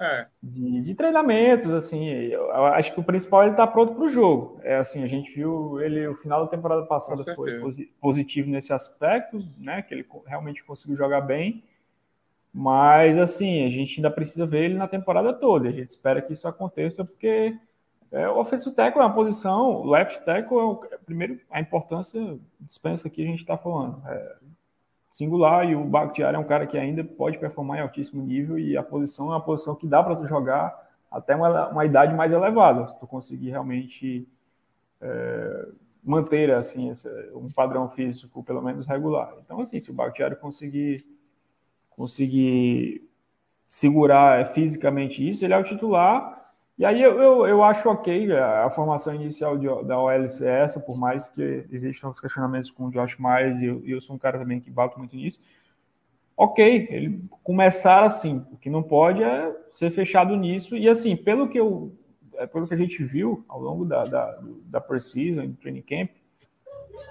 É, de, de treinamentos, assim. Eu acho que o principal é ele estar pronto para o jogo. É assim, a gente viu ele, o final da temporada passada foi positivo nesse aspecto, né? Que ele realmente conseguiu jogar bem. Mas assim, a gente ainda precisa ver ele na temporada toda. A gente espera que isso aconteça, porque é, o offensive tackle é uma posição, o left tackle é o primeiro, a importância dispensa aqui a gente está falando. É singular e o Bakhtiari é um cara que ainda pode performar em altíssimo nível e a posição é uma posição que dá para tu jogar até uma, uma idade mais elevada, se tu conseguir realmente é, manter assim um padrão físico pelo menos regular. Então assim, se o Bakhtiari conseguir conseguir segurar é, fisicamente isso, ele é o titular. E aí eu, eu, eu acho ok a, a formação inicial de, da OL ser essa, por mais que existam os questionamentos com o Josh Myers, e eu, eu sou um cara também que bato muito nisso. Ok, ele começar assim, o que não pode é ser fechado nisso. E assim, pelo que eu é, pelo que a gente viu ao longo da, da, da Precision, do training camp,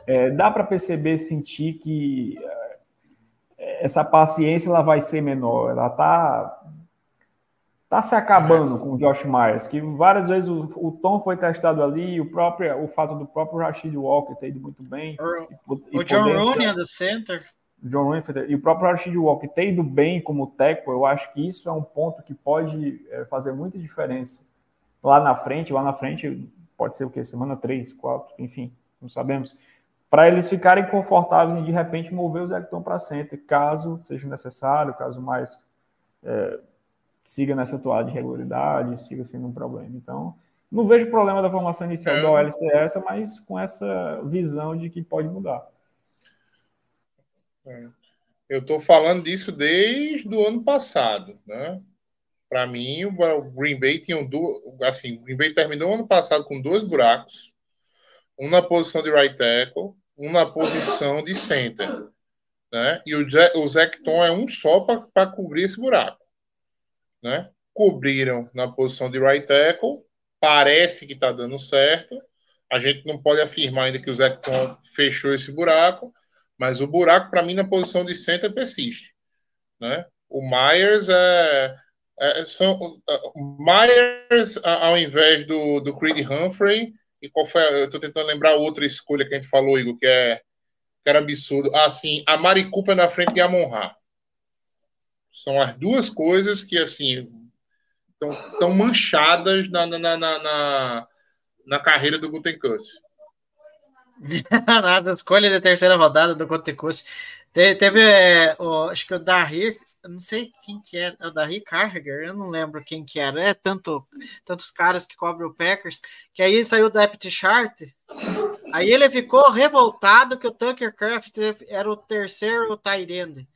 é, dá para perceber, sentir que é, essa paciência ela vai ser menor. Ela tá tá se acabando com o Josh Myers, que várias vezes o, o Tom foi testado ali, o próprio o fato do próprio Rashid Walker ter ido muito bem. O, e o John Rooney é do center. John Rooney e o próprio Rashid Walker ter ido bem como tackle, eu acho que isso é um ponto que pode é, fazer muita diferença lá na frente. Lá na frente pode ser o quê? Semana 3, 4, enfim, não sabemos. Para eles ficarem confortáveis em de repente mover o Zecton para center, caso seja necessário, caso mais é, siga nessa toada de regularidade, siga sendo um problema. Então, não vejo problema da formação inicial É. da OL ser essa, mas com essa visão de que pode mudar. Eu estou falando disso desde o ano passado, né? Para mim, o Green Bay tinha um du... assim, o Green Bay terminou o ano passado com dois buracos, um na posição de right tackle, um na posição de center, né? E o, Je- o Zecton é um só para cobrir esse buraco, né? Cobriram na posição de right tackle, parece que está dando certo. A gente não pode afirmar ainda que o Zecton fechou esse buraco, mas o buraco, para mim, na posição de center persiste. Né? O Myers é. é são, o Myers, ao invés do, do Creed Humphrey, e qual foi? Eu estou tentando lembrar outra escolha que a gente falou, Igor, que, é, que era absurdo. Ah, sim, a Mari Cooper na frente de Amon Ra. São as duas coisas que, assim, estão manchadas na, na, na, na, carreira do Gutenkust. Na escolha da terceira rodada do. Te- Teve, é, acho que o Dahir, eu não sei quem que era, é o Dahir Carragher, eu não lembro quem que era. É tanto, tantos caras que cobrem o Packers, que aí saiu o depth chart. Aí ele ficou revoltado que o Tucker Craft era o terceiro end.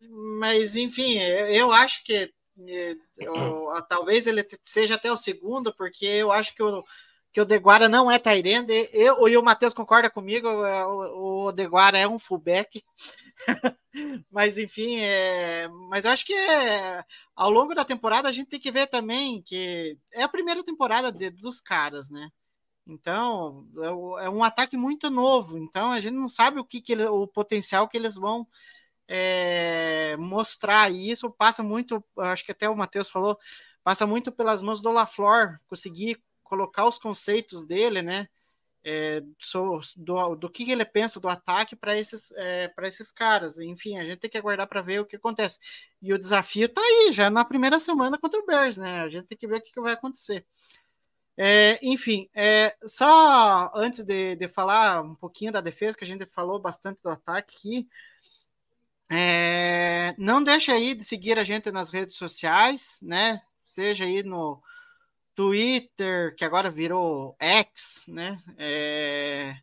Mas, enfim, eu, eu acho que é, eu- talvez ele seja até o segundo, porque eu acho que o, que o Deguara não é Tyrande. Eu e o Matheus concorda comigo, é, o, o Deguara é um fullback. mas enfim, é, mas eu acho que é, ao longo da temporada a gente tem que ver também que é a primeira temporada de- dos caras, né? Então é, é um ataque muito novo. Então a gente não sabe o que, que ele- o potencial que eles vão é, mostrar. Isso passa muito, acho que até o Matheus falou, passa muito pelas mãos do LaFleur, conseguir colocar os conceitos dele, né? é, so- do, do que ele pensa do ataque para esses, é, esses caras. Enfim, a gente tem que aguardar para ver o que acontece. E o desafio tá aí, já na primeira semana contra o Bears, né? A gente tem que ver o que, que vai acontecer. É, enfim, é, só antes de, de falar um pouquinho da defesa, que a gente falou bastante do ataque aqui, é, não deixe aí de seguir a gente nas redes sociais, né? Seja aí no Twitter, que agora virou X, né? É,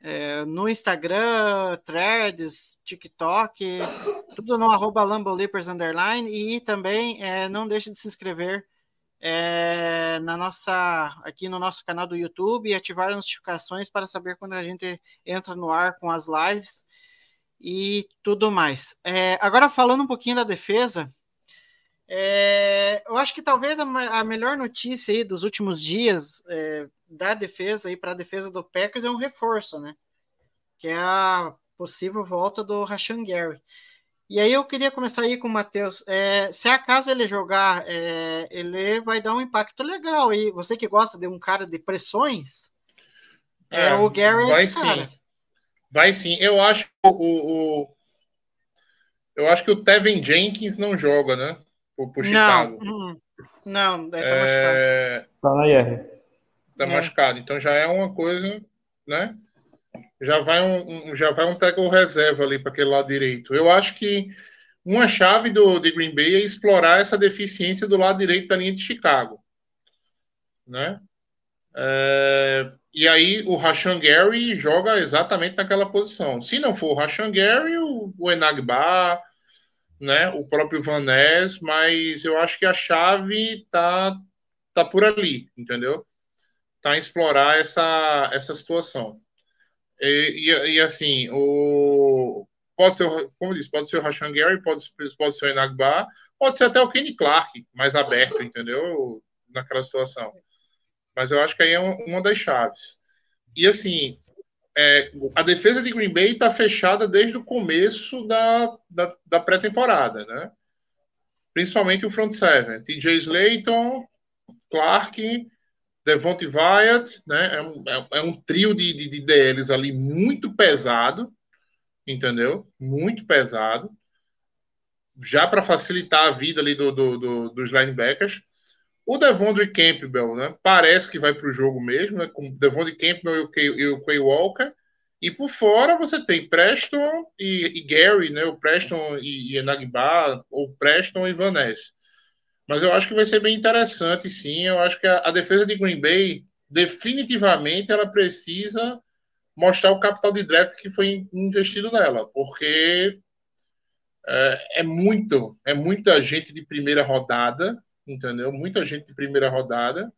é, no Instagram, Threads, TikTok, tudo no arroba Lambolipers Underline e também é, não deixe de se inscrever é, na nossa aqui no nosso canal do YouTube e ativar as notificações para saber quando a gente entra no ar com as lives e tudo mais. É, agora falando um pouquinho da defesa, é, eu acho que talvez a, a, melhor notícia aí dos últimos dias é, da defesa aí para a defesa do Packers é um reforço, né? Que é a possível volta do Rashan Gary. E aí eu queria começar aí com o Matheus. É, se acaso ele jogar, é, ele vai dar um impacto legal. E você que gosta de um cara de pressões, é, é o Gary vai esse cara. sim. Vai sim. Eu acho o, o, eu acho que o Tevin Jenkins não joga, né? Pro, pro Chicago. Não, não, é, tá É, machucado. Tá na IR. tá É. machucado. Então já é uma coisa, né? Já vai um, um- já vai um tackle reserva ali para aquele lado direito. Eu acho que uma chave do de Green Bay é explorar essa deficiência do lado direito da linha de Chicago, né? É, e aí o Rashan Gary joga exatamente naquela posição. Se não for o Rashan Gary, o, o né? O próprio Van Ness, mas eu acho que a chave tá tá por ali, entendeu? Tá em explorar essa essa situação. E, e, e, assim, o pode ser, como eu disse, pode ser o Rashan Gary, pode, pode ser o Enagba, pode ser até o Kenny Clark, mais aberto, entendeu? Naquela situação. Mas eu acho que aí é um- uma das chaves. E assim, é, a defesa de Green Bay está fechada desde o começo da, da, da pré-temporada, né? Principalmente o front seven. TJ Slayton, Clark, Devontae Wyatt, né? É um, é- é um trio de, de, de DLs ali muito pesado, entendeu? Muito pesado. Já para facilitar a vida ali do, do- do- dos linebackers. O Devondre Campbell, né? Parece que vai para o jogo mesmo, né? Com Devondre Campbell e o, Kay, Quay Walker. E por fora você tem Preston e, e Gary, né? O Preston e, e Enagba, ou Preston e Van Ness. Mas eu acho que vai ser bem interessante, sim. Eu acho que a, a defesa de Green Bay, definitivamente, ela precisa mostrar o capital de draft que foi investido nela, porque é, é muito, é muita gente de primeira rodada, entendeu? Muita gente de primeira rodada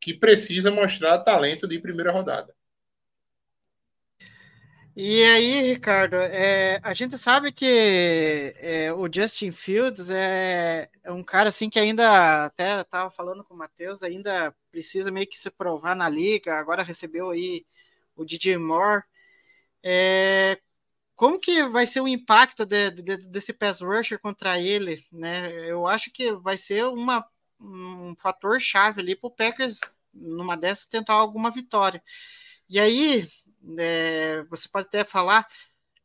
que precisa mostrar talento de primeira rodada. E aí, Ricardo, é, a gente sabe que é, o Justin Fields é, é um cara assim que ainda até estava falando com o Matheus, ainda precisa meio que se provar na liga. Agora recebeu aí o DJ Moore. Como que vai ser o impacto de- de- desse pass rusher contra ele, né? Eu acho que vai ser uma, um fator chave ali para o Packers numa dessas tentar alguma vitória. E aí é, você pode até falar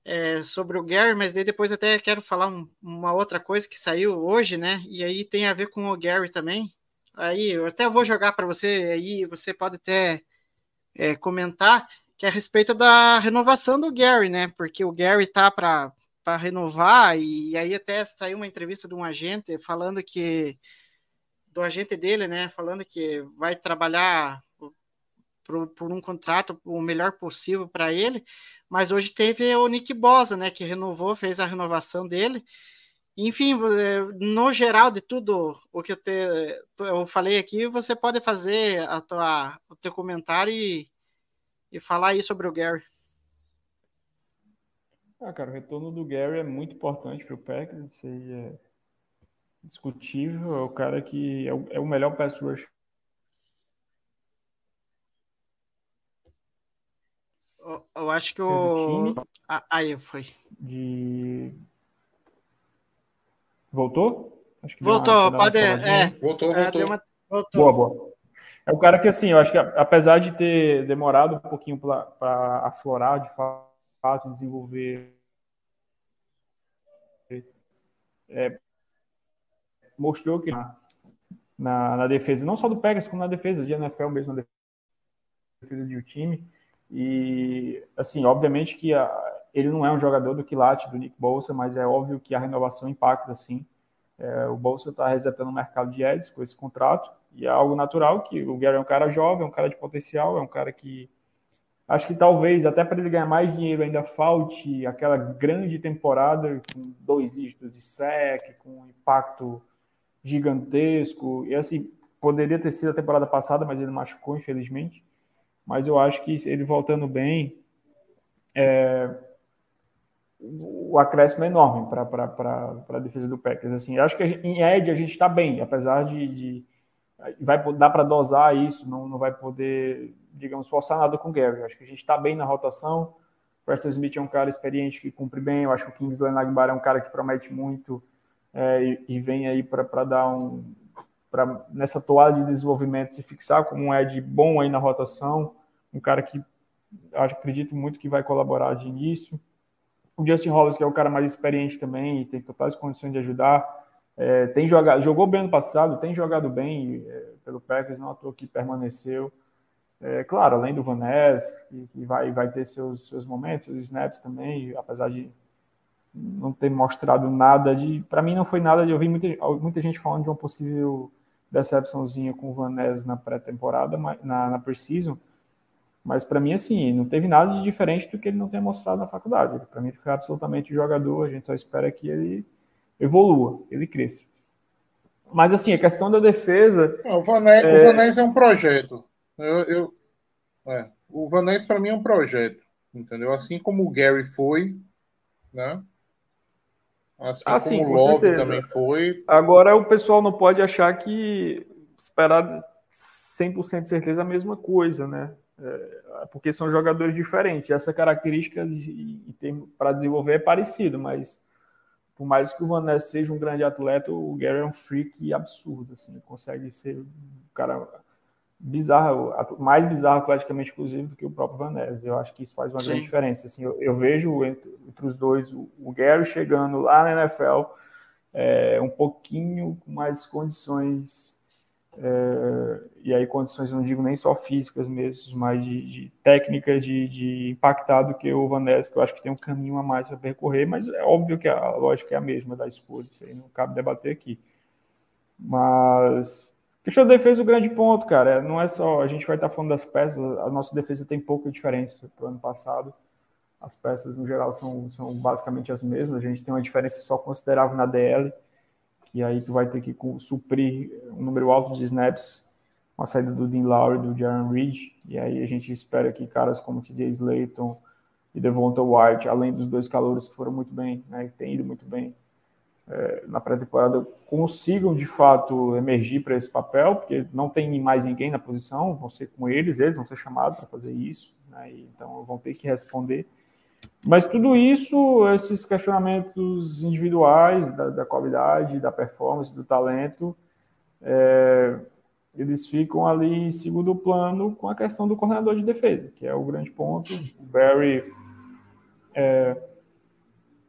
é, sobre o Gary, mas depois até quero falar um- uma outra coisa que saiu hoje, né? E aí tem a ver com o Gary também. Aí eu até vou jogar para você aí, você pode até é, comentar que é a respeito da renovação do Gary, né? Porque o Gary tá para renovar e aí até saiu uma entrevista de um agente falando que do agente dele, né? Falando que vai trabalhar por, por um contrato o melhor possível para ele, mas hoje teve o Nick Bosa, né, que renovou, fez a renovação dele. Enfim, eh, no geral de tudo o que eu, te, eu falei aqui, você pode fazer a tua, o teu comentário e, e falar aí sobre o Gary. Ah, cara, o retorno do Gary é muito importante para o Packers, isso aí é discutível. É o cara que é o, é o melhor pass rush Eu, eu acho que o. Ah, aí foi. De. Voltou? Acho que Voltou, pode. É, Voltou, é, voltou. deu uma- voltou. Boa, boa. É o cara que, assim, eu acho que apesar de ter demorado um pouquinho para aflorar, de fato, desenvolver, é, mostrou que na, na defesa, não só do Packers, como na defesa de NFL mesmo, na defesa de um time. E, assim, obviamente que a, ele não é um jogador do quilate do Nick Bolsa, mas é óbvio que a renovação impacta, sim. É, o Bolsa está resetando o mercado de Eds com esse contrato, e é algo natural que o Gary é um cara jovem, é um cara de potencial, é um cara que acho que talvez até para ele ganhar mais dinheiro ainda falte aquela grande temporada com dois dígitos de sec, com um impacto gigantesco. E assim, poderia ter sido a temporada passada, mas ele machucou, infelizmente. Mas eu acho que ele voltando bem, é, o acréscimo é enorme para a defesa do Packers. Assim, acho que em Ed a gente está bem, apesar de, de vai dar para dosar isso, não, não vai poder, digamos, forçar nada com o Gary. Acho que a gente está bem na rotação. O Preston Smith é um cara experiente que cumpre bem. Eu acho que o Kingsley Nagbar é um cara que promete muito é, e, e, vem aí para dar um. Pra, nessa toada de desenvolvimento se fixar como um Ed bom aí na rotação, um cara que acredito muito que vai colaborar de início. O Justin Hollis, que é o cara mais experiente também e tem totais condições de ajudar. É, tem jogado, jogou bem ano passado, tem jogado bem é, pelo Packers, não à toa que permaneceu. É, claro, além do Van Ness, que, que, vai, vai ter seus, seus momentos, seus snaps também, apesar de não ter mostrado nada de. Para mim, não foi nada de. Eu vi muita, muita gente falando de uma possível decepçãozinha com o Van na pré-temporada, na, na pre-season, mas para mim, assim, não teve nada de diferente do que ele não tenha mostrado na faculdade. Para mim, ele foi absolutamente jogador, a gente só espera que ele evolua, ele cresça. Mas assim, a questão da defesa. o Vanés é... é um projeto. Eu, eu é, o Vanés para mim é um projeto, entendeu? Assim como o Gary foi, né? Assim ah, como sim, o Love certeza. também foi. Agora o pessoal não pode achar que esperar 100% de certeza a mesma coisa, né? É, porque são jogadores diferentes. Essa característica de, de para desenvolver é parecida, mas por mais que o Van Ness seja um grande atleta, o Gary é um freak absurdo, assim, ele consegue ser um cara bizarro, mais bizarro atleticamente, inclusive, do que o próprio Van Ness. Eu acho que isso faz uma Sim. grande diferença. Assim, eu, eu vejo entre, entre, os dois o, o, Gary chegando lá na NFL é, um pouquinho com mais condições é, e aí condições, não digo nem só físicas mesmo, mas de, de técnicas de, de impactar do que o Van Ness, que eu acho que tem um caminho a mais para percorrer, mas é óbvio que a lógica é a mesma da escolha, isso aí não cabe debater aqui. Mas questão da defesa, o grande ponto, cara, não é só, a gente vai estar falando das peças, a nossa defesa tem pouca diferença para o ano passado, as peças no geral são, são basicamente as mesmas, a gente tem uma diferença só considerável na DL, que aí tu vai ter que suprir um número alto de snaps com a saída do Dean Lowry do Jaron Reed, e aí a gente espera que caras como TJ Slayton e Devonta White, além dos dois calouros que foram muito bem, né, que têm ido muito bem é, na pré-temporada, consigam de fato emergir para esse papel, porque não tem mais ninguém na posição, vão ser com eles, eles vão ser chamados para fazer isso, né, então vão ter que responder. Mas tudo isso, esses questionamentos individuais da, da qualidade, da performance, do talento, é, eles ficam ali em segundo plano com a questão do coordenador de defesa, que é o grande ponto. O Barry é,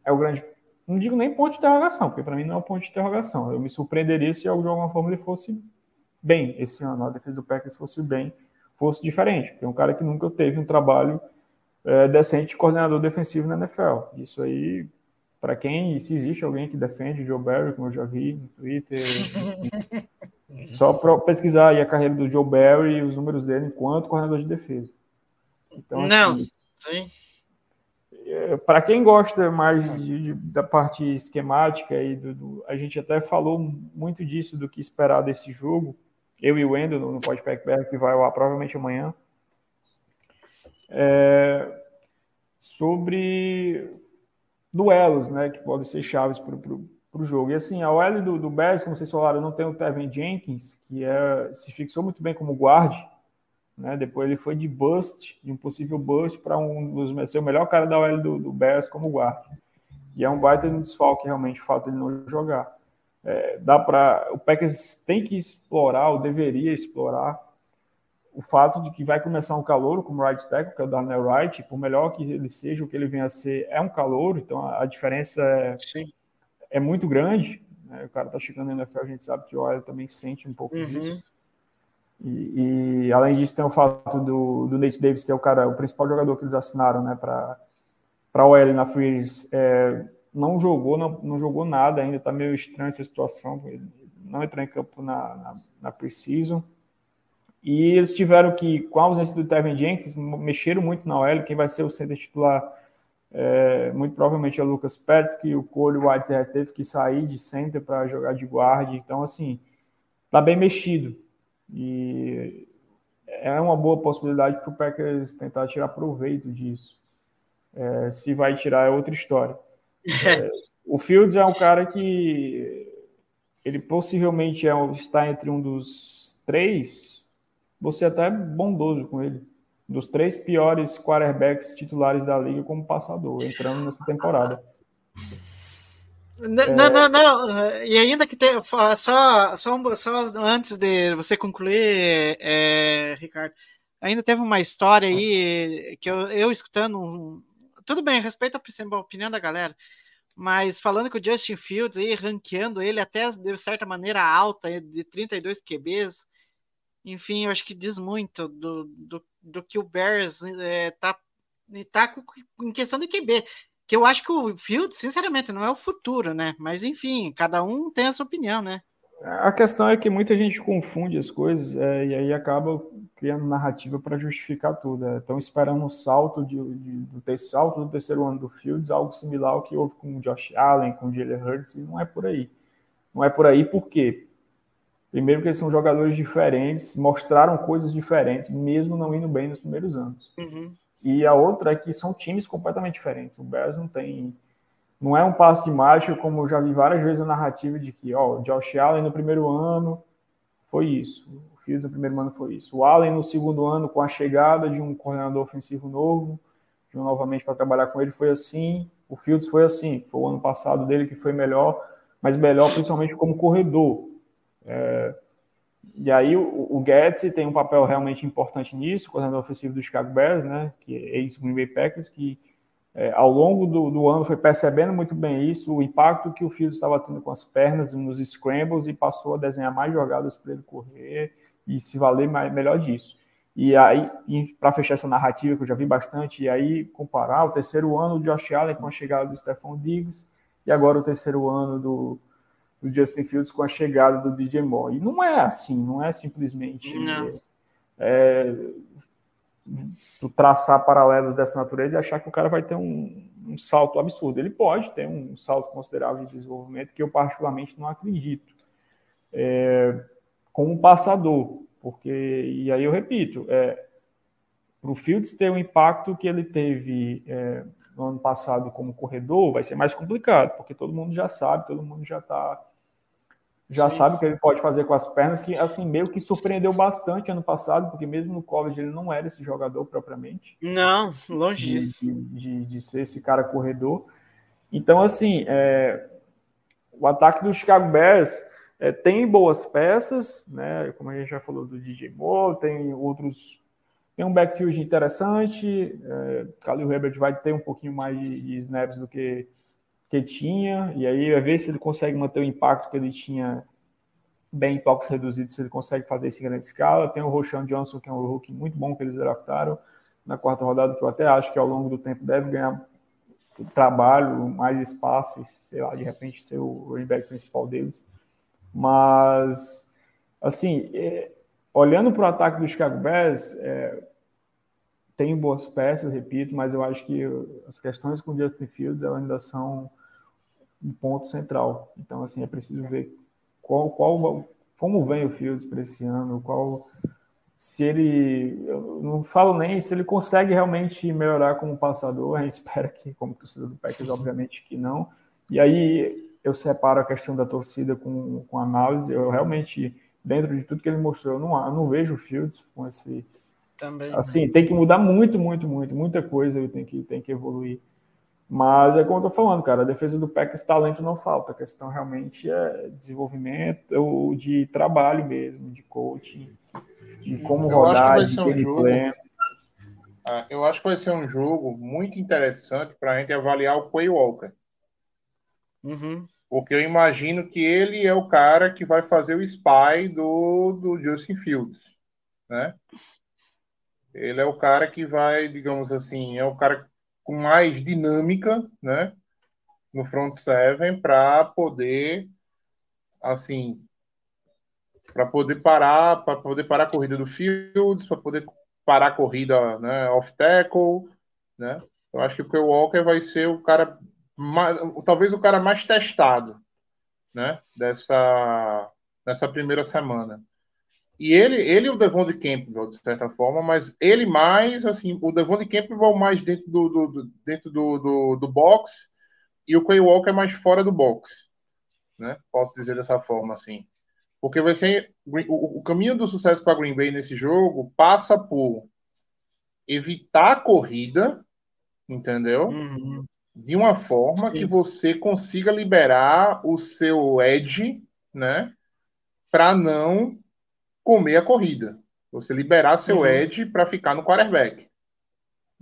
é o grande. Não digo nem ponto de interrogação, porque para mim não é um ponto de interrogação. Eu me surpreenderia se de alguma forma ele fosse bem esse ano, a defesa do Packers fosse bem, fosse diferente. Porque é um cara que nunca teve um trabalho é, decente coordenador defensivo na NFL. Isso aí, para quem, se existe alguém que defende Joe Barry, como eu já vi no Twitter, só para pesquisar aí a carreira do Joe Barry e os números dele enquanto coordenador de defesa. Então, Não, assim, sim. É, para quem gosta mais de, de, da parte esquemática e do, do, a gente até falou muito disso do que esperar desse jogo. Eu e o Wendel no, no Podpack que vai lá provavelmente amanhã é, sobre duelos, né, que podem ser chaves para o jogo. E assim, a OL do, do Bears, como vocês falaram, não tem o Tevin Jenkins, que é, se fixou muito bem como guarde, né, depois ele foi de bust, de um possível bust, para um dos ser o melhor cara da OL do, do Bears como guarde. E é um baita de um desfalque, realmente, o fato de ele não jogar. É, dá para o Packers tem que explorar, ou deveria explorar, o fato de que vai começar um calor como right tackle, que é o Darnell Wright, por melhor que ele seja, o que ele venha a ser, é um calor, então a, diferença é, é, muito grande. Né? O cara tá chegando na NFL, a gente sabe que o OL também sente um pouco Uhum. disso. E, e, além disso tem o fato do, do Nate Davis, que é o cara, o principal jogador que eles assinaram, né, para para o OL na Freeze, é, não jogou, não, não jogou nada ainda, tá meio estranha essa situação, ele não entrou em campo na, na, na Precision. E eles tiveram que, com a ausência do Tevin Jenkins, mexeram muito na OL, quem vai ser o center titular é, muito provavelmente é o Lucas Patrick, o Cole Whitehead teve que sair de center para jogar de guarda, então assim, tá bem mexido. E é uma boa possibilidade para o Packers tentar tirar proveito disso. É, se vai tirar é outra história. É, o Fields é um cara que ele possivelmente é, está entre um dos três. Você até é bondoso com ele. Dos três piores quarterbacks titulares da liga como passador, entrando nessa temporada. Não, não, não. E ainda que tem. Só, só, só antes de você concluir, é, Ricardo, ainda teve uma história aí que eu, eu escutando. Um, tudo bem, respeito a opinião da galera, mas falando que o Justin Fields aí, ranqueando ele até de certa maneira alta, de 32 QBs, enfim, eu acho que diz muito do, do, do que o Bears é, tá, tá em questão de QB que eu acho que o Fields, sinceramente, não é o futuro, né? Mas enfim, cada um tem a sua opinião, né? A questão é que muita gente confunde as coisas é, e aí acaba criando narrativa para justificar tudo. É, esperando um salto de, de, do ter, salto do terceiro ano do Fields, algo similar ao que houve com o Josh Allen, com o Jalen Hurts, e não é por aí. Não é por aí por quê? Primeiro que eles são jogadores diferentes, mostraram coisas diferentes, mesmo não indo bem nos primeiros anos. Uhum. E a outra é que são times completamente diferentes. O Bears não tem. Não é um passo de mágica, como eu já vi várias vezes a narrativa de que, ó, o Josh Allen no primeiro ano foi isso. O Fields no primeiro ano foi isso. O Allen no segundo ano, com a chegada de um coordenador ofensivo novo, de um novamente para trabalhar com ele, foi assim. O Fields foi assim. Foi o ano passado dele que foi melhor, mas melhor principalmente como corredor. É, e aí o, o Guedes tem um papel realmente importante nisso, coordenador ofensivo do Chicago Bears, né, que é ex-Green Bay Packers, que é, ao longo do, do, ano foi percebendo muito bem isso, o impacto que o Fields estava tendo com as pernas nos scrambles e passou a desenhar mais jogadas para ele correr e se valer mais, melhor disso. E aí, para fechar essa narrativa que eu já vi bastante, e aí comparar o terceiro ano do Josh Allen com a chegada do Stephon Diggs e agora o terceiro ano do, do Justin Fields com a chegada do DJ Moore. E não é assim, não é simplesmente é, traçar paralelos dessa natureza e achar que o cara vai ter um, um, salto absurdo. Ele pode ter um salto considerável de desenvolvimento, que eu particularmente não acredito. É, como passador, porque, e aí eu repito, é, para o Fields ter o impacto que ele teve é, no ano passado como corredor, vai ser mais complicado, porque todo mundo já sabe, todo mundo já está já Sim. sabe o que ele pode fazer com as pernas, que assim meio que surpreendeu bastante ano passado, porque mesmo no college ele não era esse jogador propriamente. Não, longe de, disso. De, de, de, ser esse cara corredor. Então, assim, é, o ataque do Chicago Bears é, tem boas peças, né? Como a gente já falou do DJ Moore, tem outros. Tem um backfield interessante. É, Khalil Herbert vai ter um pouquinho mais de, de snaps do que que tinha, e aí vai ver se ele consegue manter o impacto que ele tinha bem em toques reduzidos, se ele consegue fazer isso em grande escala. Tem o Roshan Johnson, que é um rookie muito bom que eles draftaram na quarta rodada, que eu até acho que ao longo do tempo deve ganhar trabalho, mais espaço, sei lá, de repente ser o running back principal deles. Mas, assim, é, olhando para o ataque do Chicago Bears, é, tem boas peças, repito, mas eu acho que as questões com o Justin Fields ainda são um ponto central. Então, assim, é preciso ver qual, qual como vem o Fields para esse ano, qual se ele, eu não falo nem se ele consegue realmente melhorar como passador, a gente espera que, como torcedor do Packers, obviamente que não. E aí eu separo a questão da torcida com, com análise. Eu realmente, dentro de tudo que ele mostrou, eu não, eu não vejo o Fields com esse. Também. Assim, tem que mudar muito, muito, muito, muita coisa, tem que, tem que evoluir. Mas é como eu tô falando, cara, a defesa do Packers, talento não falta. A questão realmente é desenvolvimento ou de trabalho mesmo, de coaching, de como Eu rodar, acho que vai de ser um jogo. Ah, eu acho que vai ser um jogo muito interessante para a gente avaliar o Quay Walker. Uhum. Porque eu imagino que ele é o cara que vai fazer o spy do, do Justin Fields, né? Ele é o cara que vai, digamos assim, é o cara com mais dinâmica, né? No front seven para poder, assim, para poder parar, para poder parar a corrida do Fields, para poder parar a corrida, né? Off tackle, né? Eu acho que o Quay Walker vai ser o cara mais, talvez o cara mais testado, né? Dessa, dessa primeira semana. E ele, ele e o Devon de Campbell, de certa forma, mas ele mais, assim, o Devon de Campbell mais dentro do, do, do dentro do, do, do, box e o Quay Walker mais fora do box, né? Posso dizer dessa forma, assim. Porque vai ser o, o caminho do sucesso para Green Bay nesse jogo passa por evitar a corrida, entendeu? Uhum. De uma forma Sim. que você consiga liberar o seu edge, né? Para não comer a corrida. Você liberar seu Uhum. edge para ficar no quarterback.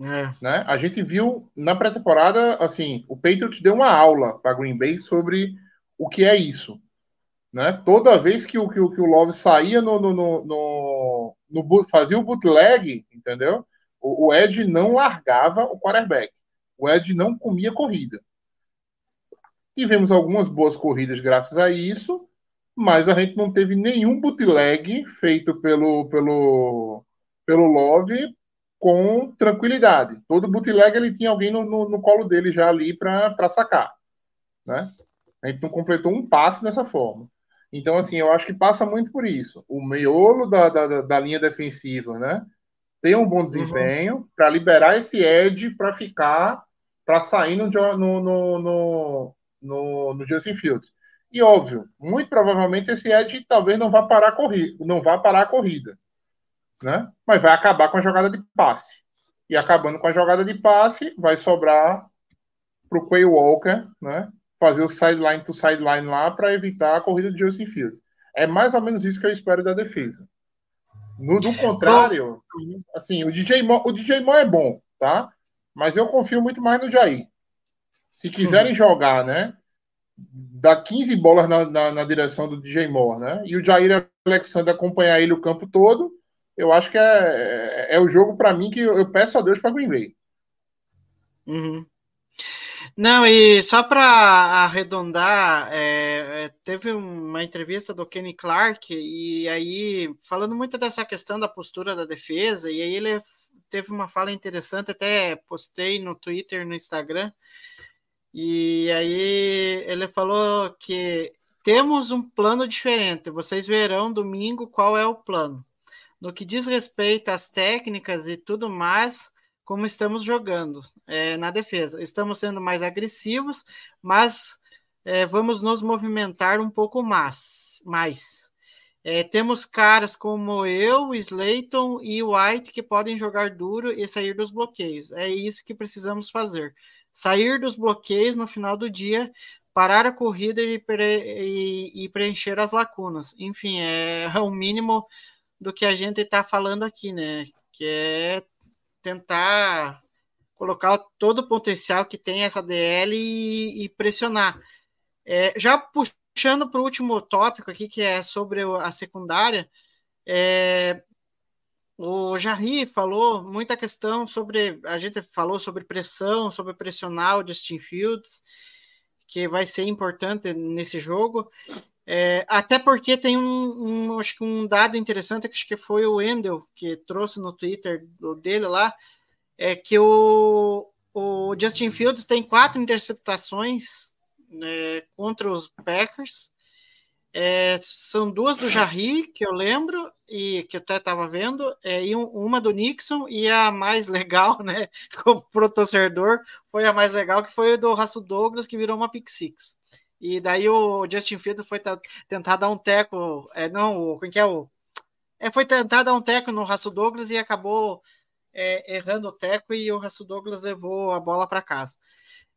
É. Né? A gente viu na pré-temporada, assim, o Patriots deu uma aula para Green Bay sobre o que é isso. Né? Toda vez que o, que, o, que o Love saía no, no, no, no, no fazia o bootleg, entendeu? O, o Ed não largava o quarterback. O Ed não comia corrida. Tivemos algumas boas corridas graças a isso, mas a gente não teve nenhum bootleg feito pelo, pelo, pelo Love com tranquilidade. Todo bootleg ele tinha alguém no, no, no colo dele já ali para sacar. Né? A gente não completou um passe dessa forma. Então, assim, eu acho que passa muito por isso. O meiolo da, da, da- linha defensiva, né? Ter um bom desempenho para liberar esse edge para ficar, para sair no, no, no, no, no Justin Fields. E óbvio, muito provavelmente esse edge talvez não vá parar a corrida, não vá parar a corrida, né? Mas vai acabar com a jogada de passe. E acabando com a jogada de passe, vai sobrar para o Quay Walker, né? Fazer o sideline to sideline lá para evitar a corrida de Justin Fields. É mais ou menos isso que eu espero da defesa. No do contrário, assim, o DJ Mo, o DJ Mo é bom, tá? Mas eu confio muito mais no Jair. Se quiserem jogar, né? Dá 15 bolas na, na, na direção do DJ Moore, né? E o Jair Alexander acompanhar ele o campo todo, eu acho que é, é, é o jogo para mim que eu, eu peço a Deus para Green Bay. Uhum. Não, e só para arredondar, é, é, teve uma entrevista do Kenny Clark, e aí, falando muito dessa questão da postura da defesa, e aí ele teve uma fala interessante, até postei no Twitter, no Instagram, e aí ele falou que temos um plano diferente, vocês verão domingo qual é o plano. No que diz respeito às técnicas e tudo mais, como estamos jogando é, na defesa. Estamos sendo mais agressivos, mas é, vamos nos movimentar um pouco mais. mais. É, temos caras como eu, Slayton e White que podem jogar duro e sair dos bloqueios. É isso que precisamos fazer. Sair dos bloqueios no final do dia, parar a corrida e, pre e, e preencher as lacunas. Enfim, é o mínimo do que a gente está falando aqui, né? Que é tentar colocar todo o potencial que tem essa DL e, e pressionar. É, já puxando para o último tópico aqui, que é sobre a secundária, é, o Jarry falou muita questão sobre. A gente falou sobre pressão, sobre pressionar o Justin Fields, que vai ser importante nesse jogo. É, até porque tem um, um, acho que um dado interessante, que acho que foi o Wendel que trouxe no Twitter dele lá, é que o, o Justin Fields tem quatro interceptações né, contra os Packers. É, são duas do Jarry, que eu lembro, e que até estava vendo, é, e um, uma do Nixon, e a mais legal, né, como pro torcedor, foi a mais legal, que foi do Russell Douglas, que virou uma pick six. E daí o Justin Fields foi tentar dar um teco, é, não, o, como que é o... É, foi tentar dar um teco no Russell Douglas e acabou é, errando o teco e o Russell Douglas levou a bola para casa.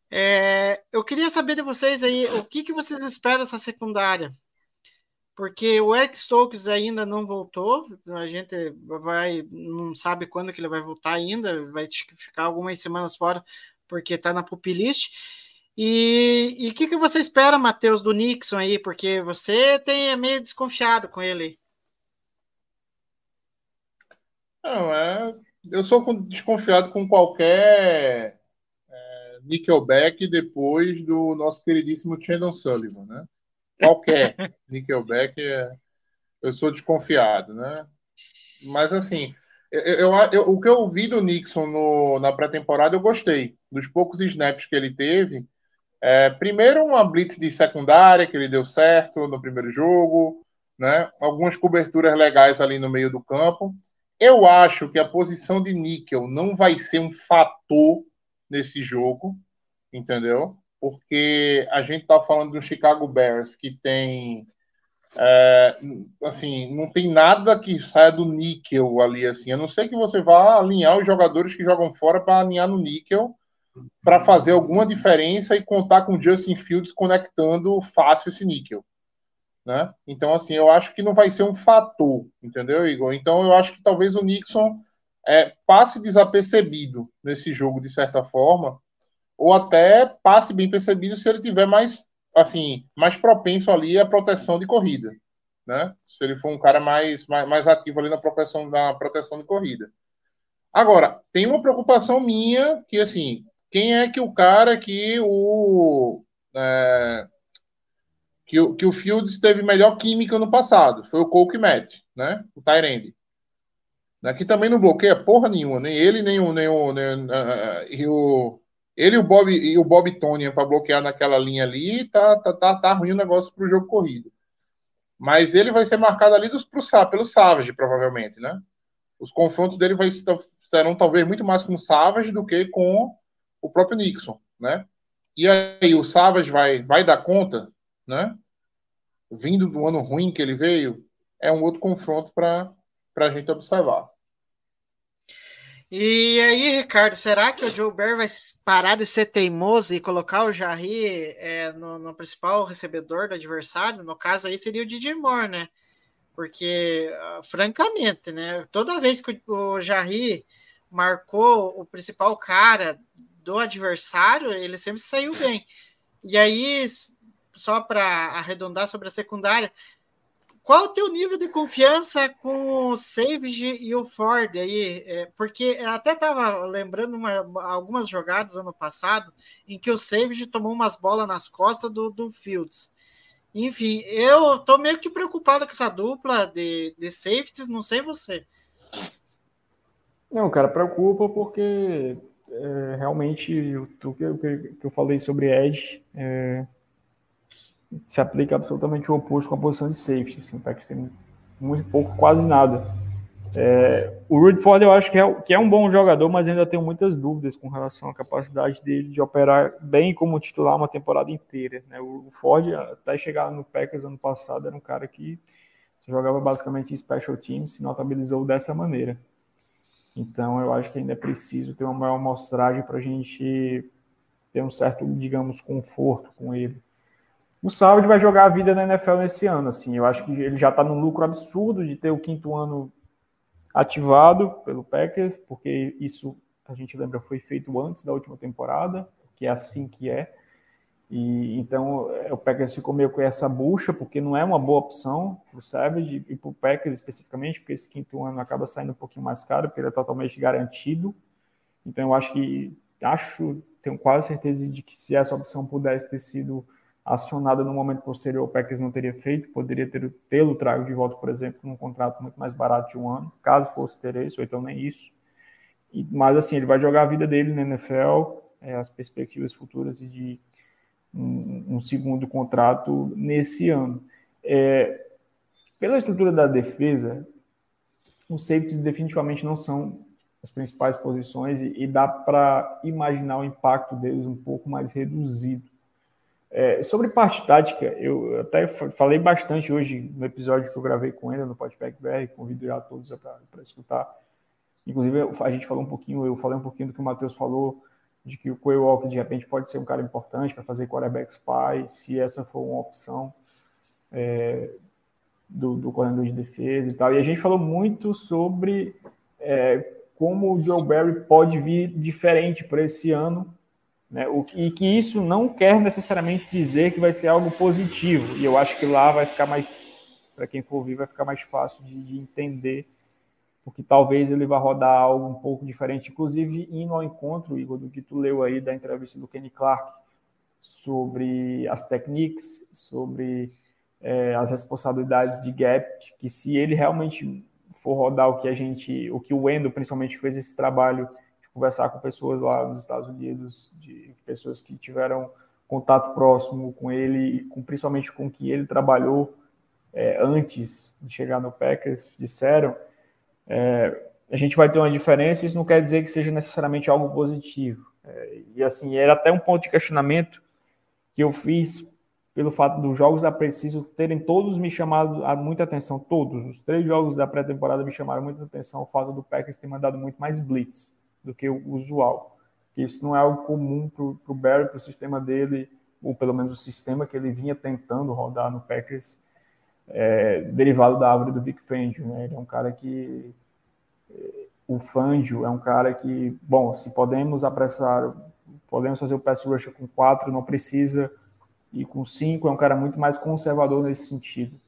É, eu queria saber de vocês aí, o que, que vocês esperam dessa secundária? Porque o Eric Stokes ainda não voltou, a gente vai, não sabe quando que ele vai voltar ainda, vai ficar algumas semanas fora, porque está na pupilist. E o que, que você espera, Matheus, do Nixon aí? Porque você tem é meio desconfiado com ele. Não, é. Eu sou desconfiado com qualquer é, Nickelback depois do nosso queridíssimo Chandon Sullivan, né? Qualquer Nickelback, é, eu sou desconfiado, né? Mas assim, eu, eu- eu- o que eu vi do Nixon no- na pré-temporada eu gostei. Dos poucos snaps que ele teve, é, primeiro uma blitz de secundária que ele deu certo no primeiro jogo, né? Algumas coberturas legais ali no meio do campo. Eu acho que a posição de níquel não vai ser um fator nesse jogo, entendeu? Porque a gente tá falando do Chicago Bears que tem é, assim, não tem nada que saia do níquel ali assim. A não ser que você vá alinhar os jogadores que jogam fora para alinhar no níquel para fazer alguma diferença e contar com Justin Fields conectando fácil esse níquel. Né? Então, assim, eu acho que não vai ser um fator, entendeu, Igor? Então, eu acho que talvez o Nixon é, passe desapercebido nesse jogo, de certa forma, ou até passe bem percebido se ele tiver mais, assim, mais propenso ali à proteção de corrida, né? Se ele for um cara mais, mais, mais ativo ali na proteção, na proteção de corrida. Agora, tem uma preocupação minha que, assim, quem é que o cara que o é, que, o- que o Fields teve melhor química no passado? Foi o Cole Matt, né? O Tyrande. Né, Que também não bloqueia porra nenhuma, nem ele, nem o. Nem o, nem, ah, e o ele e o Bob, e o Bob Tonian para bloquear naquela linha ali, tá, tá, tá, tá ruim o negócio pro jogo corrido. Mas ele vai ser marcado ali dos, pro, pelo Savage, provavelmente, né? Os confrontos dele vai, ser- serão talvez muito mais com o Savage do que com o próprio Nixon, né? E aí, o Savage vai, vai dar conta, né? Vindo do ano ruim que ele veio, é um outro confronto para a gente observar. E aí, Ricardo, será que o Joe Bear vai parar de ser teimoso e colocar o Jarry é, no, no principal recebedor do adversário? No caso aí seria o DJ Moore, né? Porque, ah, francamente, né? Toda vez que o, Jarry marcou o principal cara do adversário, ele sempre saiu bem. E aí, só para arredondar sobre a secundária, qual o teu nível de confiança com o Savage e o Ford aí? É, porque até estava lembrando uma- algumas jogadas ano passado em que o Savage tomou umas bolas nas costas do, do Fields. Enfim, eu tô meio que preocupado com essa dupla de, de safeties, não sei você. Não, cara, preocupa porque é, realmente o que eu falei sobre Edge é, se aplica absolutamente o oposto com a posição de safety. Assim, o Packers tem muito pouco, quase nada. É, o Rudford eu acho que é, que é um bom jogador, mas ainda tenho muitas dúvidas com relação à capacidade dele de operar bem como titular uma temporada inteira. Né? O Ford, até chegar no Packers ano passado, era um cara que jogava basicamente em special teams, se notabilizou dessa maneira. Então, eu acho que ainda é preciso ter uma maior amostragem para a gente ter um certo, digamos, conforto com ele. O Salve vai jogar a vida na NFL nesse ano, assim. Eu acho que ele já está num lucro absurdo de ter o quinto ano ativado pelo Packers, porque isso a gente lembra foi feito antes da última temporada, que é assim que é. E então é, o Packers ficou meio com essa bucha, porque não é uma boa opção para o Savage e para o Packers especificamente, porque esse quinto ano acaba saindo um pouquinho mais caro, porque ele é totalmente garantido. Então eu acho que acho, tenho quase certeza de que se essa opção pudesse ter sido acionada no momento posterior, o Packers não teria feito, poderia ter tê-lo trago de volta, por exemplo, num contrato muito mais barato de um ano, caso fosse ter isso, ou então nem isso. E, mas assim, ele vai jogar a vida dele na NFL, é, as perspectivas futuras de um, um segundo contrato nesse ano. É, pela estrutura da defesa, os safeties definitivamente não são as principais posições e, e dá para imaginar o impacto deles um pouco mais reduzido. É, sobre parte tática, eu até falei bastante hoje no episódio que eu gravei com ele no Podpack BR, convido já todos para escutar. Inclusive, a gente falou um pouquinho, eu falei um pouquinho do que o Matheus falou, de que o Quay Walker de repente pode ser um cara importante para fazer quarterback spy, se essa for uma opção é, do, do de defesa e tal. E a gente falou muito sobre é, como o Joe Barry pode vir diferente para esse ano Né? O, e que isso não quer necessariamente dizer que vai ser algo positivo. E eu acho que lá vai ficar mais, para quem for ouvir, vai ficar mais fácil de, de entender, porque talvez ele vá rodar algo um pouco diferente, inclusive indo ao encontro, Igor, do que tu leu aí da entrevista do Kenny Clark sobre as técnicas, sobre é, as responsabilidades de gap, que se ele realmente for rodar o que a gente, o que o Wendel principalmente fez esse trabalho conversar com pessoas lá nos Estados Unidos, de pessoas que tiveram contato próximo com ele, com, principalmente com que ele trabalhou é, antes de chegar no Packers, disseram, é, a gente vai ter uma diferença, isso não quer dizer que seja necessariamente algo positivo. É, e assim, era até um ponto de questionamento que eu fiz pelo fato dos jogos da Preciso terem todos me chamado a muita atenção, todos. Os três jogos da pré-temporada me chamaram muita atenção, o fato do Packers ter mandado muito mais blitz do que o usual. Isso não é algo comum para o Barry, para o sistema dele, ou pelo menos o sistema que ele vinha tentando rodar no Packers, é, derivado da árvore do Vic Fangio. Né? Ele é um cara que. O Fangio é um cara que, bom, se podemos apressar, podemos fazer o pass rush com quatro, não precisa e com cinco é um cara muito mais conservador nesse sentido.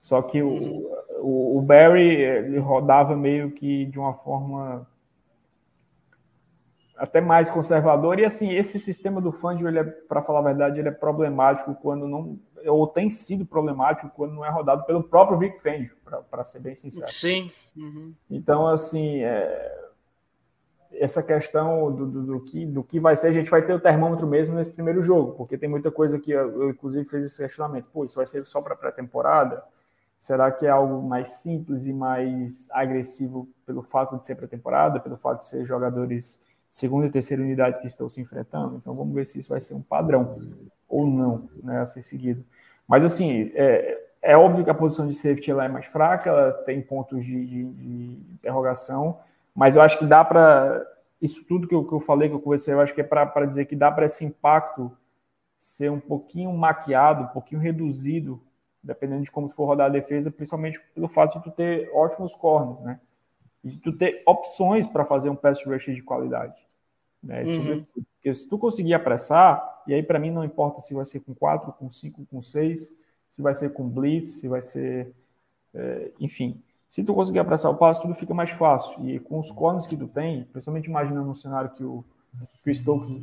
Só que o, o, o Barry ele rodava meio que de uma forma até mais conservador e assim esse sistema do Fangio ele é para falar a verdade ele é problemático quando não ou tem sido problemático quando não é rodado pelo próprio Vic Fangio para ser bem sincero sim uhum. então assim é, essa questão do, do, do, que, do que vai ser, a gente vai ter o termômetro mesmo nesse primeiro jogo, porque tem muita coisa que eu, eu inclusive, fiz esse questionamento. Pô, isso vai ser só para pré-temporada? Será que é algo mais simples e mais agressivo pelo fato de ser pré-temporada, pelo fato de ser jogadores segunda e terceira unidade que estão se enfrentando? Então vamos ver se isso vai ser um padrão ou não né, a ser seguido. Mas assim, é, é óbvio que a posição de safety ela é mais fraca, ela tem pontos de, de, de interrogação, mas eu acho que dá para. Isso tudo que eu, que eu falei, que eu conversei, eu acho que é para dizer que dá para esse impacto ser um pouquinho maquiado, um pouquinho reduzido, dependendo de como for rodar a defesa, principalmente pelo fato de tu ter ótimos corners, né? De tu ter opções para fazer um pass rush de qualidade. Né? Uhum. Porque se tu conseguir apressar, e aí para mim não importa se vai ser com 4, com 5, com 6, se vai ser com blitz, se vai ser. É, enfim. Se tu conseguir apressar o passo, tudo fica mais fácil. E com os corners que tu tem, principalmente imaginando um cenário que o, que o Stokes,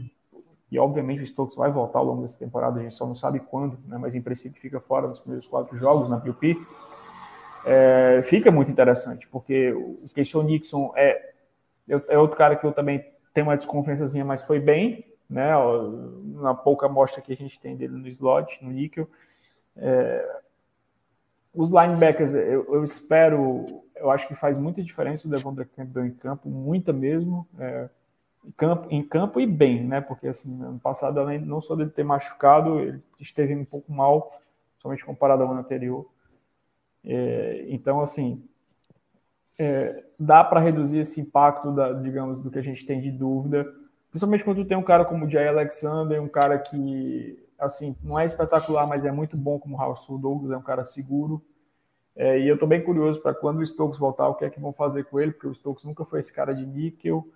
e obviamente o Stokes vai voltar ao longo dessa temporada, a gente só não sabe quando, né, mas em princípio fica fora nos primeiros quatro jogos na PUP, é, fica muito interessante, porque o Keishon Nixon é, é outro cara que eu também tenho uma desconfiançazinha, mas foi bem, né, na pouca amostra que a gente tem dele no slot, no níquel. É, os linebackers, eu, eu, espero, eu acho que faz muita diferença o Devon Campbell em campo, muita mesmo, é, em, campo, em campo e bem, né? Porque assim, ano passado, além não só dele ter machucado, ele esteve um pouco mal, somente comparado ao ano anterior. É, então, assim, é, dá para reduzir esse impacto, da, digamos, do que a gente tem de dúvida, principalmente quando tem um cara como o Jay Alexander, um cara que assim, não é espetacular, mas é muito bom como o Russell Douglas, é um cara seguro. É, e eu estou bem curioso para quando o Stokes voltar, o que é que vão fazer com ele, porque o Stokes nunca foi esse cara de níquel,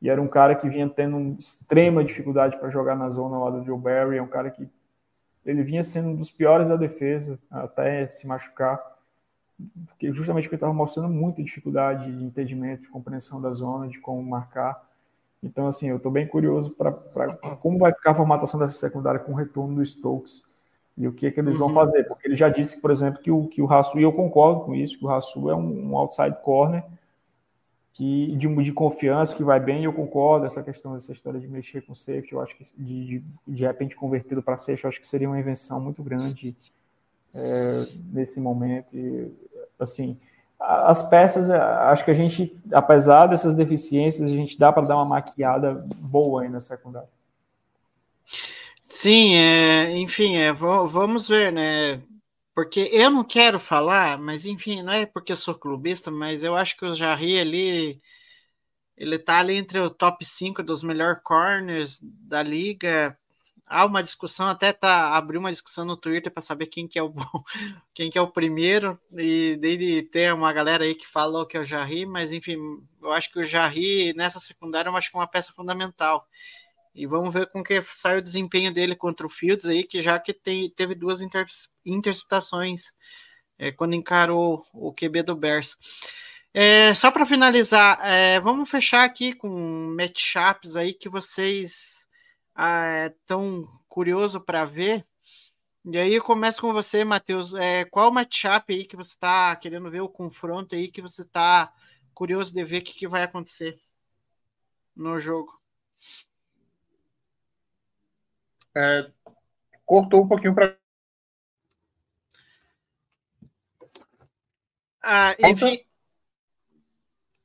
e era um cara que vinha tendo extrema dificuldade para jogar na zona lá do Joe Barry, é um cara que ele vinha sendo um dos piores da defesa, até se machucar, porque justamente porque estava mostrando muita dificuldade de entendimento, de compreensão da zona, de como marcar. Então, assim, eu estou bem curioso para como vai ficar a formatação dessa secundária com o retorno do Stokes e o que, é que eles vão uhum. fazer. Porque ele já disse, por exemplo, que o, que o Rassu, e eu concordo com isso, que o Rassu é um, um, outside corner que, de, de confiança, que vai bem, e eu concordo, essa questão dessa história de mexer com safety, eu acho que de, de, de repente convertê-lo para safety, eu acho que seria uma invenção muito grande é, nesse momento. E, assim, as peças, é, acho que a gente, apesar dessas deficiências, a gente dá para dar uma maquiada boa aí na secundária. Sim, é, enfim, é, vamos ver, né? Porque eu não quero falar, mas enfim, não é porque eu sou clubista, mas eu acho que o Jarry ali, ele tá ali entre o top 5 dos melhores corners da liga, há uma discussão, até tá, abriu uma discussão no Twitter para saber quem que é o quem que é o primeiro, e daí tem uma galera aí que falou que é o Jarry, mas enfim, eu acho que o Jarry nessa secundária eu acho que é uma peça fundamental. E vamos ver com que sai o desempenho dele contra o Fields aí, que já que tem, teve duas inter, interceptações é, quando encarou o QB do Bears. É, só para finalizar, é, vamos fechar aqui com matchups aí que vocês ah, curioso para ver. E aí eu começo com você, Matheus. É, qual matchup aí que você está querendo ver o confronto aí que você está curioso de ver o que, que vai acontecer no jogo? É, cortou um pouquinho para. Ah, enfim.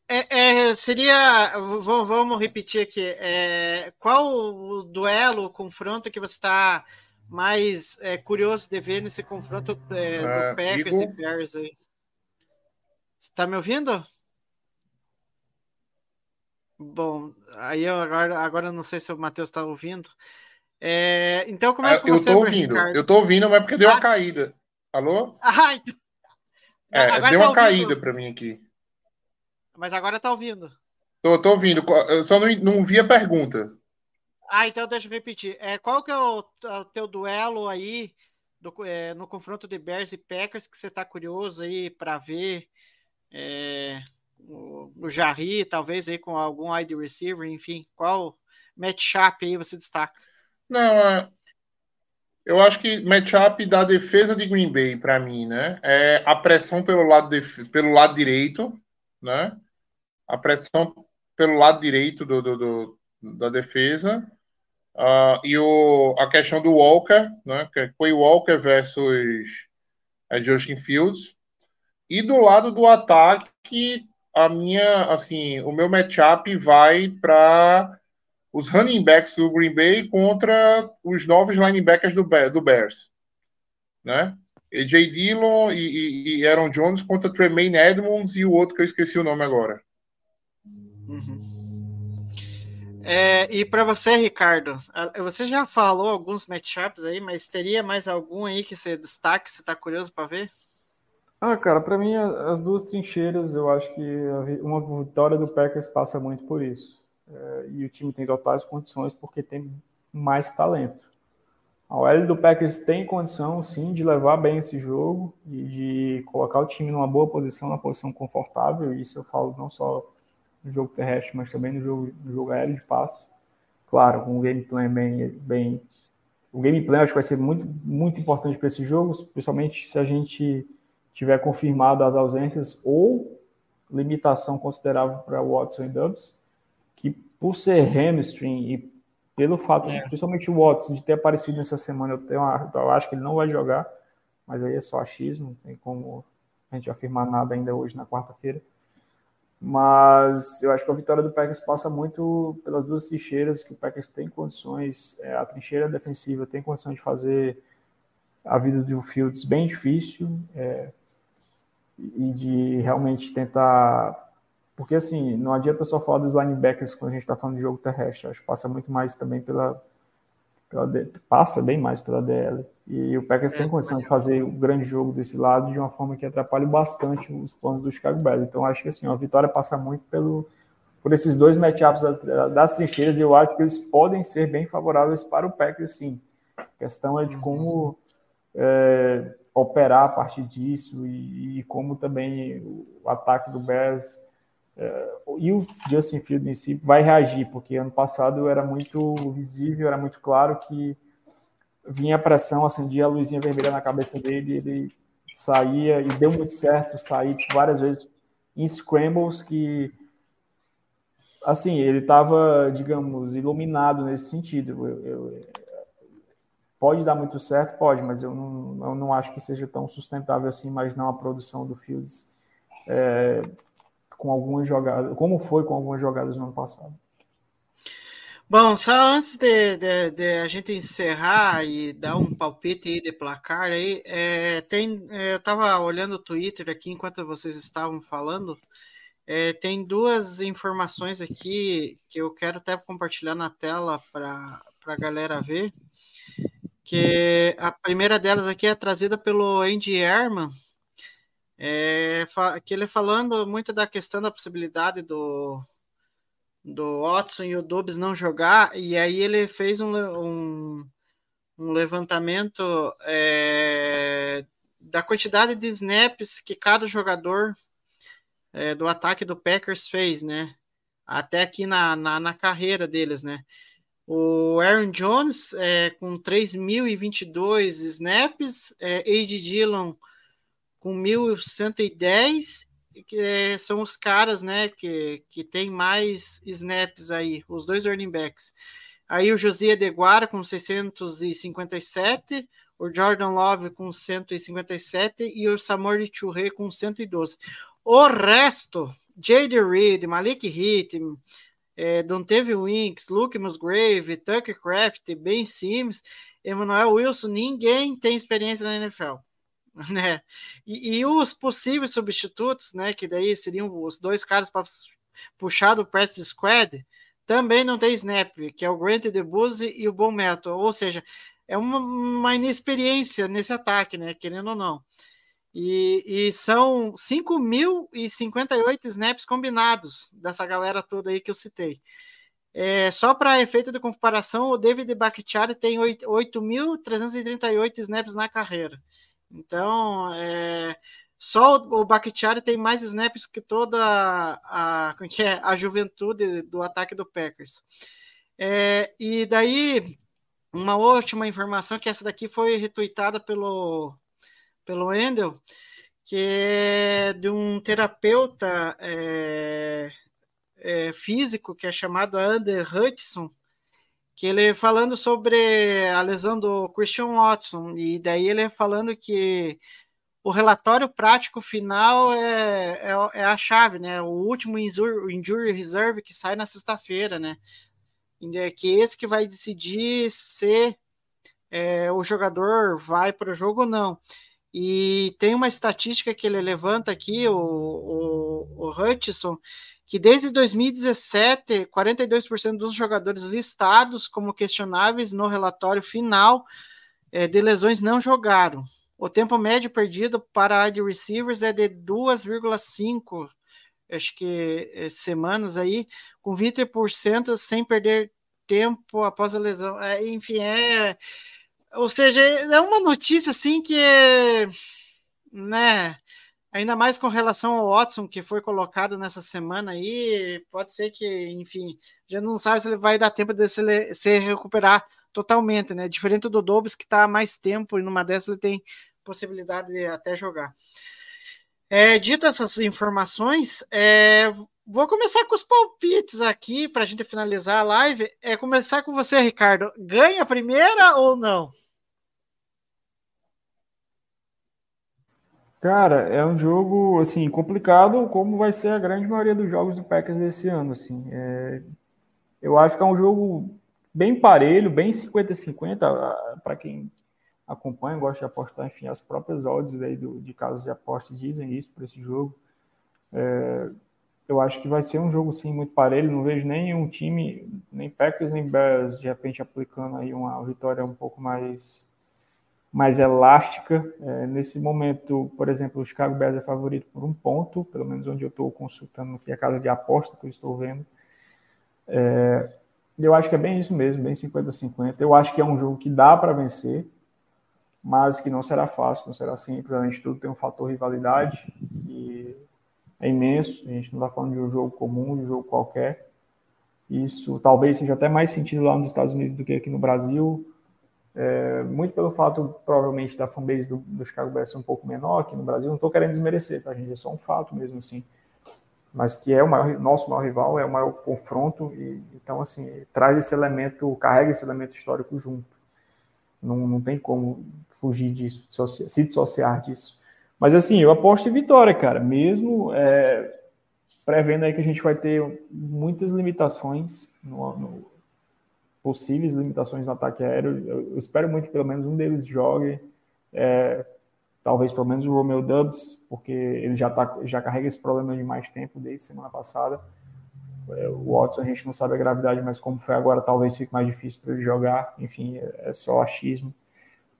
É, é, seria. Vamos, vamos repetir aqui. É, qual o duelo, o confronto que você está mais é, curioso de ver nesse confronto é, do É, Packers e Bears aí? Você tá me ouvindo? Bom, aí eu agora, agora não sei se o Matheus está ouvindo. É, então começa com eu você, tô ouvindo, Ricardo. eu tô ouvindo, mas porque deu uma Ah. caída. Alô? Ah, então... É, deu tá uma ouvindo. caída para mim aqui. Mas agora tá ouvindo. Tô, tô ouvindo, eu só não, não vi a pergunta. Ah, então deixa eu repetir. É, qual que é o, o teu duelo aí do- é, no confronto de Bears e Packers que você tá curioso aí para ver? É, o, o Jarry, talvez aí com algum wide receiver, enfim, qual matchup aí você destaca? Não, é, eu acho que matchup da defesa de Green Bay para mim, né? É a pressão pelo lado def- pelo lado direito, né? A pressão pelo lado direito do, do- do- da defesa. Ah, e o, a questão do Walker, né? Que é Quay Walker versus é, Justin Fields. E do lado do ataque, a minha, assim, o meu matchup vai para os running backs do Green Bay contra os novos linebackers do, do Bears, né? AJ Dillon e, e- e Aaron Jones contra Tremaine Edmonds e o outro que eu esqueci o nome agora. É, e para você, Ricardo, você já falou alguns matchups aí, mas teria mais algum aí que você destaque, você tá curioso para ver? Ah, cara, pra mim as duas trincheiras, eu acho que uma vitória do Packers passa muito por isso. É, e o time tem totais condições porque tem mais talento. A OL do Packers tem condição, sim, de levar bem esse jogo e de colocar o time numa boa posição, numa posição confortável. Isso eu falo não só no jogo terrestre, mas também no jogo, no jogo aéreo de passe. Claro, com um game plan bem, bem. O game plan acho que vai ser muito, muito importante para esse jogo, principalmente se a gente tiver confirmado as ausências ou limitação considerável para Watson e Dubs, que por ser hamstring e pelo fato, principalmente o Watson, de ter aparecido nessa semana, eu, tenho uma- eu acho que ele não vai jogar, mas aí é só achismo, não tem como a gente afirmar nada ainda hoje na quarta-feira. Mas eu acho que a vitória do Packers passa muito pelas duas trincheiras, que o Packers tem condições, é, a trincheira defensiva tem condição de fazer a vida do Fields bem difícil é, e de realmente tentar. Porque assim, não adianta só falar dos linebackers quando a gente está falando de jogo terrestre, acho que passa muito mais também pela. pela passa bem mais pela DL. E o Packers tem condição de fazer o grande jogo desse lado de uma forma que atrapalhe bastante os planos do Chicago Bears. Então acho que assim, a vitória passa muito pelo, por esses dois matchups da- das trincheiras e eu acho que eles podem ser bem favoráveis para o Packers, sim. A questão é de como é, operar a partir disso e, e como também o ataque do Bears é, e o Justin Fields em si vai reagir, porque ano passado era muito visível, era muito claro que vinha a pressão, acendia a luzinha vermelha na cabeça dele, ele saía e deu muito certo sair várias vezes em scrambles que assim, ele estava, digamos, iluminado nesse sentido. Eu, eu, pode dar muito certo, pode, mas eu não, eu não acho que seja tão sustentável assim imaginar uma produção do Fields é, com algumas jogadas, como foi com algumas jogadas no ano passado. Bom, só antes de, de- de a gente encerrar e dar um palpite aí de placar aí, é, tem, é, eu tava olhando o Twitter aqui enquanto vocês estavam falando, é, tem duas informações aqui que eu quero até compartilhar na tela para a galera ver, que a primeira delas aqui é trazida pelo Andy Herman, é, que ele falando muito da questão da possibilidade do do Watson e o Dobbs não jogar, e aí ele fez um, um, um levantamento é, da quantidade de snaps que cada jogador é, do ataque do Packers fez, né? Até aqui na, na, na carreira deles, né? O Aaron Jones é, com 3.022 snaps, é, A.J. Dillon com 1.110 que é, são os caras, né, que, que tem mais snaps aí, os dois running backs. Aí o José Adeguara com 657, o Jordan Love com 157 e o Samori Churre com 112. O resto, J.D. Reed, Malik Heath, é, Winks, Luke Musgrave, Tucker Craft, Ben Sims, Emmanuel Wilson, ninguém tem experiência na NFL. né? E, e, os possíveis substitutos, né? Que daí seriam os dois caras para puxar do practice squad, também não tem snap, que é o Grant DeBuzzi e o Bom Metal, ou seja, é uma, uma, inexperiência nesse ataque, né? Querendo ou não. E, e são 5.058 snaps combinados dessa galera toda aí que eu citei. É, só para efeito de comparação, o David Bakhtiari tem 8.338 snaps na carreira. Então, é, só o Bakhtiari tem mais snaps que toda a, a, que é, a juventude do ataque do Packers. É, e daí, uma última informação, que essa daqui foi retweetada pelo, pelo Endel, que é de um terapeuta é, é, físico que é chamado Ander Hudson, que ele falando sobre a lesão do Christian Watson, e daí ele falando que o relatório prático final é, é, é a chave, né? O último injury, reserve que sai na sexta-feira, né? É que esse que vai decidir se é, o jogador vai para o jogo ou não. E tem uma estatística que ele levanta aqui, o, o, o Hutchison, que desde 2017, 42% dos jogadores listados como questionáveis no relatório final é, de lesões não jogaram. O tempo médio perdido para wide receivers é de 2,5 acho que é, semanas aí, com 20% sem perder tempo após a lesão. É, enfim, é. Ou seja, é uma notícia assim que. Né, Ainda mais com relação ao Watson, que foi colocado nessa semana aí, pode ser que, enfim, já não sabe se ele vai dar tempo de se, se recuperar totalmente, né? Diferente do Dobbs, que está há mais tempo, e numa dessas ele tem possibilidade de até jogar. É, dito essas informações, é, vou começar com os palpites aqui para a gente finalizar a live. É começar com você, Ricardo. Ganha a primeira ou não? Cara, é um jogo assim complicado, como vai ser a grande maioria dos jogos do Packers desse ano. Assim, é, eu acho que é um jogo bem parelho, bem 50-50 para quem acompanha, gosta de apostar, enfim, as próprias odds aí do, de casas de aposta dizem isso para esse jogo. É, eu acho que vai ser um jogo sim muito parelho. Não vejo nem um time, nem Packers nem Bears, de repente aplicando aí uma vitória um pouco mais mais elástica. É, nesse momento, por exemplo, o Chicago Bears é favorito por um ponto, pelo menos onde eu estou consultando aqui a casa de aposta que eu estou vendo. É, eu acho que é bem isso mesmo, bem 50-50. Eu acho que é um jogo que dá para vencer, mas que não será fácil, não será simples. Além de tudo, tem um fator rivalidade é imenso. A gente não está falando de um jogo comum, de um jogo qualquer. Isso talvez seja até mais sentido lá nos Estados Unidos do que aqui no Brasil é, muito pelo fato, provavelmente, da fanbase do, do Chicago Bears ser um pouco menor aqui no Brasil. Não estou querendo desmerecer, tá, gente? É só um fato mesmo, assim. Mas que é o maior, nosso maior rival, é o maior confronto. E, então, assim, traz esse elemento, carrega esse elemento histórico junto. Não, não tem como fugir disso, se dissociar disso. Mas, assim, eu aposto em vitória, cara. Mesmo é, prevendo aí que a gente vai ter muitas limitações no, no possíveis limitações no ataque aéreo. Eu, eu espero muito que pelo menos um deles jogue. É, talvez pelo menos o Romeo Dubs, porque ele já, tá, já carrega esse problema de mais tempo desde semana passada. É, o Watson a gente não sabe a gravidade, mas como foi agora, talvez fique mais difícil para ele jogar. Enfim, é, é só achismo.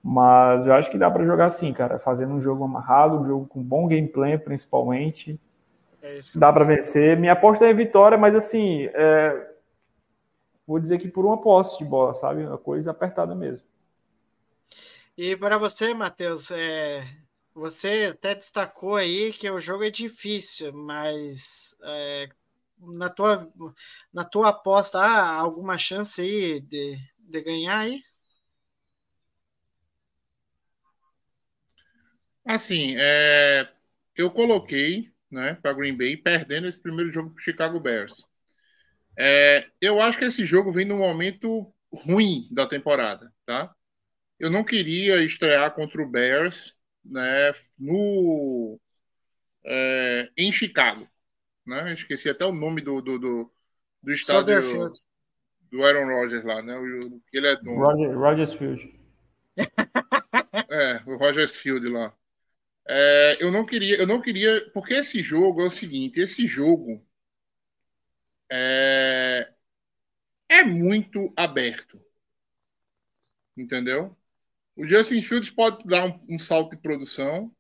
Mas eu acho que dá para jogar sim, cara. Fazendo um jogo amarrado, um jogo com bom gameplay, principalmente. É Dá para vencer. Minha aposta é vitória, mas assim, é, vou dizer que por uma posse de bola, sabe? Uma coisa apertada mesmo. E para você, Matheus, é, você até destacou aí que o jogo é difícil, mas é, na, tua, na tua aposta há alguma chance aí de, de ganhar aí? Assim, é, eu coloquei né, para Green Bay perdendo esse primeiro jogo para o Chicago Bears. É, eu acho que esse jogo vem num momento ruim da temporada, tá? Eu não queria estrear contra o Bears né, no, é, em Chicago. Né? Esqueci até o nome do, do, do, do estádio Sutherfield. do Aaron Rodgers lá, né? O- Ele é dono. Roger, Rogers Field. É, o Rogers Field lá. É, eu não queria, eu não queria, porque esse jogo é o seguinte, esse jogo é, é muito aberto, entendeu? O Justin Fields pode dar um, um salto de produção,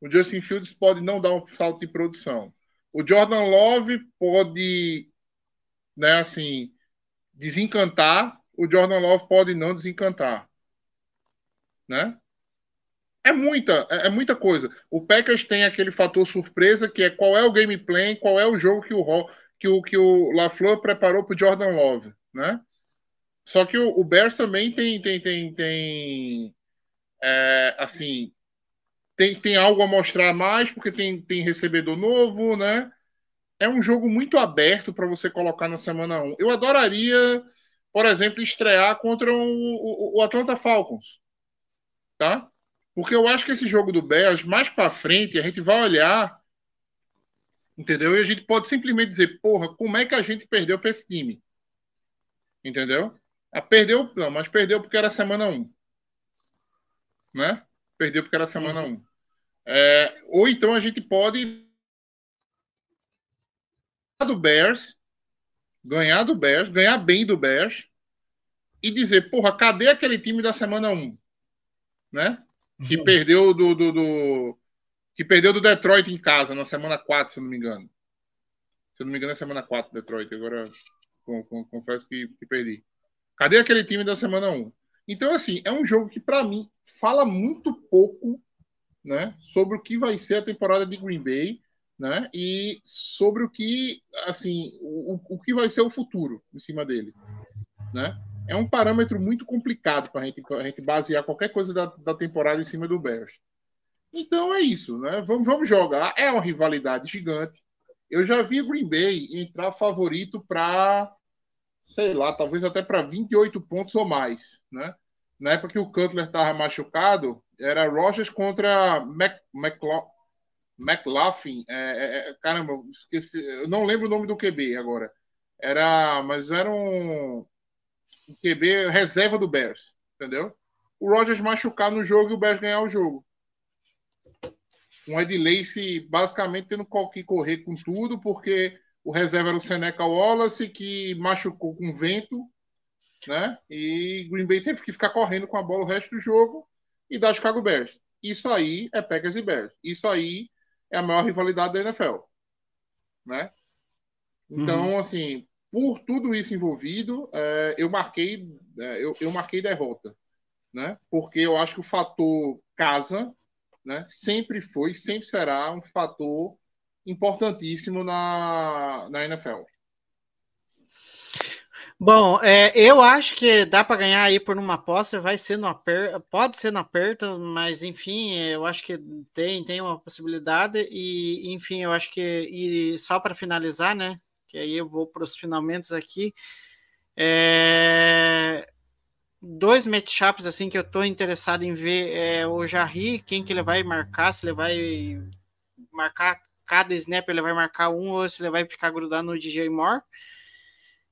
o Justin Fields pode não dar um salto de produção. O Jordan Love pode, né, assim, desencantar, o Jordan Love pode não desencantar, né? É muita, é é muita coisa. O Packers tem aquele fator surpresa que é qual é o gameplay, qual é o jogo que o que o, que o LaFleur preparou para o Jordan Love, né? Só que o, o Bears também tem tem tem, tem é, assim tem, tem algo a mostrar mais porque tem, tem recebedor novo, né? É um jogo muito aberto para você colocar na semana 1. Eu adoraria, por exemplo, estrear contra o, o, o Atlanta Falcons, tá? Porque eu acho que esse jogo do Bears, mais para frente, a gente vai olhar, entendeu? E a gente pode simplesmente dizer, porra, como é que a gente perdeu para esse time? Entendeu? Ah, perdeu, não, mas perdeu porque era semana 1. Né? Perdeu porque era semana 1. É, ou então a gente pode do Bears, ganhar do Bears, ganhar bem do Bears e dizer, porra, cadê aquele time da semana 1? Né? Que perdeu do, do, do- que perdeu do Detroit em casa na semana 4, se eu não me engano. Se eu não me engano, é semana 4 Detroit. Agora com- com- confesso que, que perdi. Cadê aquele time da semana 1? Então, assim, é um jogo que, para mim, fala muito pouco né, sobre o que vai ser a temporada de Green Bay né, e sobre o que, assim, o, o- que vai ser o futuro em cima dele. Né? É um parâmetro muito complicado para gente, a gente basear qualquer coisa da, da temporada em cima do Bears. Então é isso, né? Vamos, vamos jogar. É uma rivalidade gigante. Eu já vi Green Bay entrar favorito para, sei lá, talvez até para 28 pontos ou mais, né? Na época que o Cutler estava machucado, era Rogers contra Mac, Maclo- McLaughlin. É, é, é, caramba, esqueci, eu não lembro o nome do QB agora. Era, mas era um, um QB reserva do Bears, entendeu? O Rogers machucar no jogo e o Bears ganhar o jogo. Um Ed Lacy basicamente tendo que correr com tudo, porque o reserva era o Seneca Wallace, que machucou com vento, né? E Green Bay teve que ficar correndo com a bola o resto do jogo e dar Chicago Bears. Isso aí é Packers e Bears. Isso aí é a maior rivalidade da NFL, né? Então, assim, por tudo isso envolvido, é, eu marquei, é, eu, eu marquei derrota, né? Porque eu acho que o fator casa, né? Sempre foi, sempre será um fator importantíssimo na, na NFL. Bom, é, eu acho que dá para ganhar aí por uma aposta, vai ser no aperto, pode ser no aperto, mas enfim, eu acho que tem, tem uma possibilidade e enfim, eu acho que e só para finalizar, né, que aí eu vou para os finalmente aqui, é, dois matchups assim que eu tô interessado em ver é o Jarry, quem que ele vai marcar, se ele vai marcar cada snap, ele vai marcar um ou se ele vai ficar grudado no DJ Moore.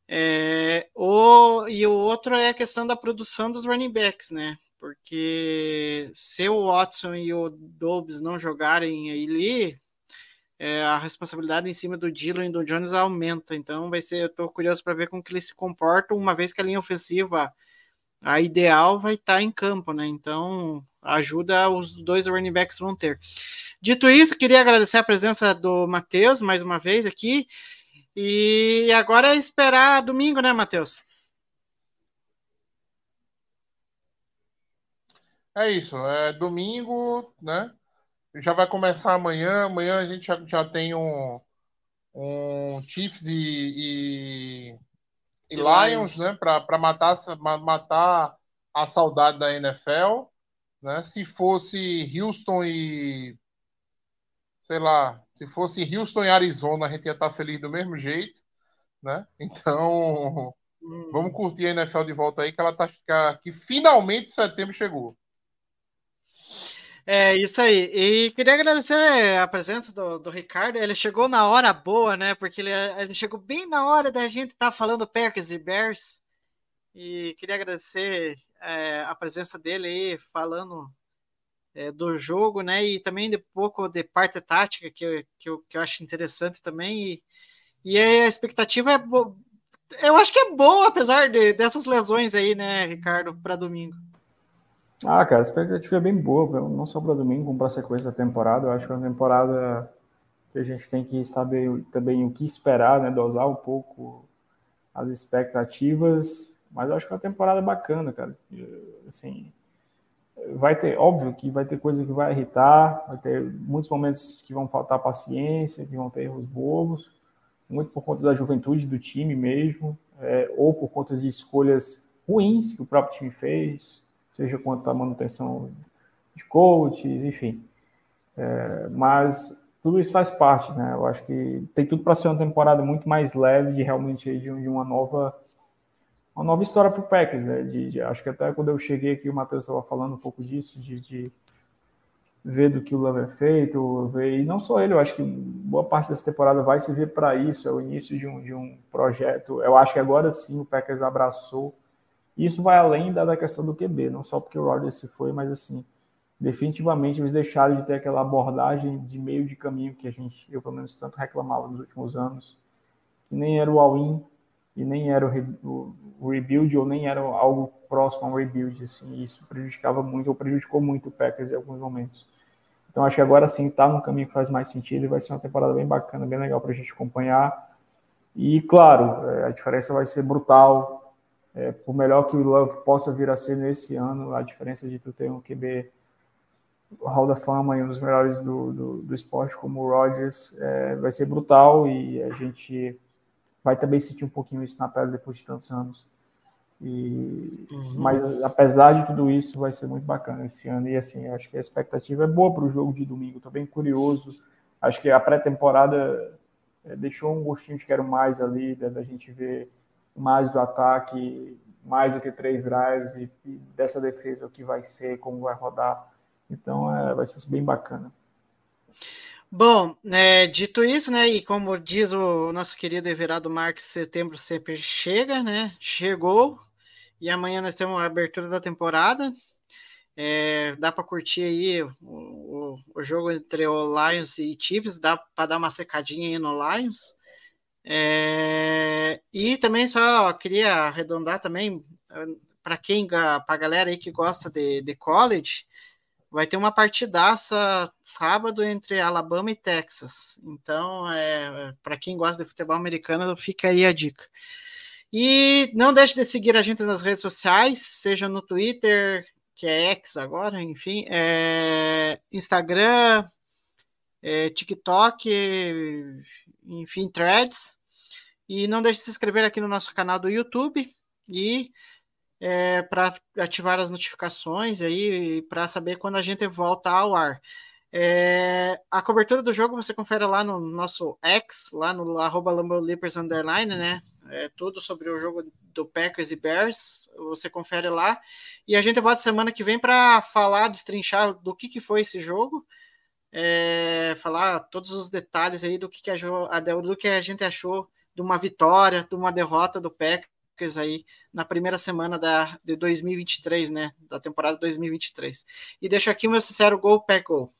É, o, e o outro é a questão da produção dos running backs, né? Porque se o Watson e o Dobbs não jogarem ali, é, a responsabilidade em cima do Dillon e do Jones aumenta. Então vai ser, eu tô curioso para ver como que eles se comportam, uma vez que a linha ofensiva a ideal vai estar em campo, né? Então, ajuda os dois running backs vão ter. Dito isso, queria agradecer a presença do Matheus mais uma vez aqui. E agora é esperar domingo, né, Matheus? É isso, é domingo, né? Já vai começar amanhã. Amanhã a gente já, já tem um, um Chiefs e, e, e E Lions, Lions. né? Para matar, matar a saudade da NFL. Né? Se fosse Houston e. Sei lá, se fosse Houston e Arizona, a gente ia estar feliz do mesmo jeito. Né? Então, vamos curtir a NFL de volta aí, que ela tá que- que finalmente setembro chegou. É isso aí. E queria agradecer a presença do, do Ricardo. Ele chegou na hora boa, né? Porque ele, ele chegou bem na hora da gente estar falando Packers e Bears. E queria agradecer é, a presença dele aí, falando é, do jogo, né? E também de pouco de parte tática, que, eu- que, eu, que eu acho interessante também. E, e a expectativa é. Eu acho que é boa, apesar de, dessas lesões aí, né, Ricardo, para domingo. Ah, cara, a expectativa é bem boa, não só para domingo, como para a sequência da temporada. Eu acho que é uma temporada que a gente tem que saber também o que esperar, né? Dosar um pouco as expectativas. Mas eu acho que é uma temporada bacana, cara. Assim, vai ter, óbvio que vai ter coisa que vai irritar, vai ter muitos momentos que vão faltar paciência, que vão ter erros bobos, muito por conta da juventude do time mesmo, é, ou por conta de escolhas ruins que o próprio time fez, seja quanto à manutenção de coaches, enfim. É, mas tudo isso faz parte, né? Eu acho que tem tudo para ser uma temporada muito mais leve, de realmente de, uma nova uma nova história para o Packers, né? De, de, acho que até quando eu cheguei aqui, o Matheus estava falando um pouco disso, de, de ver do que o Love é feito, ver, e não só ele, eu acho que boa parte dessa temporada vai servir para isso, é o início de um, de um projeto. Eu acho que agora sim o Packers abraçou. Isso vai além da, questão do QB, não só porque o Rodgers se foi, mas assim, definitivamente eles deixaram de ter aquela abordagem de meio de caminho que a gente, eu pelo menos tanto reclamava nos últimos anos, que nem era o all-in e nem era o, re, o, rebuild ou nem era algo próximo ao rebuild, assim, isso prejudicava muito ou prejudicou muito o Packers em alguns momentos. Então acho que agora sim está num caminho que faz mais sentido e vai ser uma temporada bem bacana, bem legal para a gente acompanhar. E claro, a diferença vai ser brutal. É, por melhor que o Love possa vir a ser nesse ano, a diferença de tu ter um QB Hall da Fama e um dos melhores do, do, do esporte como o Rodgers é, vai ser brutal e a gente vai também sentir um pouquinho isso na pele depois de tantos anos. E, uhum. Mas apesar de tudo isso, vai ser muito bacana esse ano. E assim, acho que a expectativa é boa para o jogo de domingo. Estou bem curioso. Acho que a pré-temporada deixou um gostinho de quero mais ali, da, da, gente ver mais do ataque, mais do que três drives e, e dessa defesa o que vai ser, como vai rodar. Então é, vai ser bem bacana. Bom, é, dito isso, né, e como diz o nosso querido Everardo Marques, setembro sempre chega, né, chegou, e amanhã nós temos a abertura da temporada, é, dá para curtir aí o, o, o, jogo entre o Lions e Chiefs, dá para dar uma secadinha aí no Lions, é, e também só queria arredondar também, para quem, para a galera aí que gosta de, de college, vai ter uma partidaça sábado entre Alabama e Texas. Então, é, para quem gosta de futebol americano, fica aí a dica. E não deixe de seguir a gente nas redes sociais, seja no Twitter, que é X agora, enfim, é, Instagram, é, TikTok, enfim, threads. E não deixe de se inscrever aqui no nosso canal do YouTube e é, para ativar as notificações aí para saber quando a gente volta ao ar. É, a cobertura do jogo você confere lá no nosso X, lá no arroba Underline, né? É tudo sobre o jogo do Packers e Bears, você confere lá. E a gente volta semana que vem para falar, destrinchar do que, que foi esse jogo, é, falar todos os detalhes aí do que, que, achou, do que a gente achou de uma vitória, de uma derrota do Packers aí na primeira semana da, de 2023, né? Da temporada 2023. E deixo aqui o meu sincero gol, Pack Gol.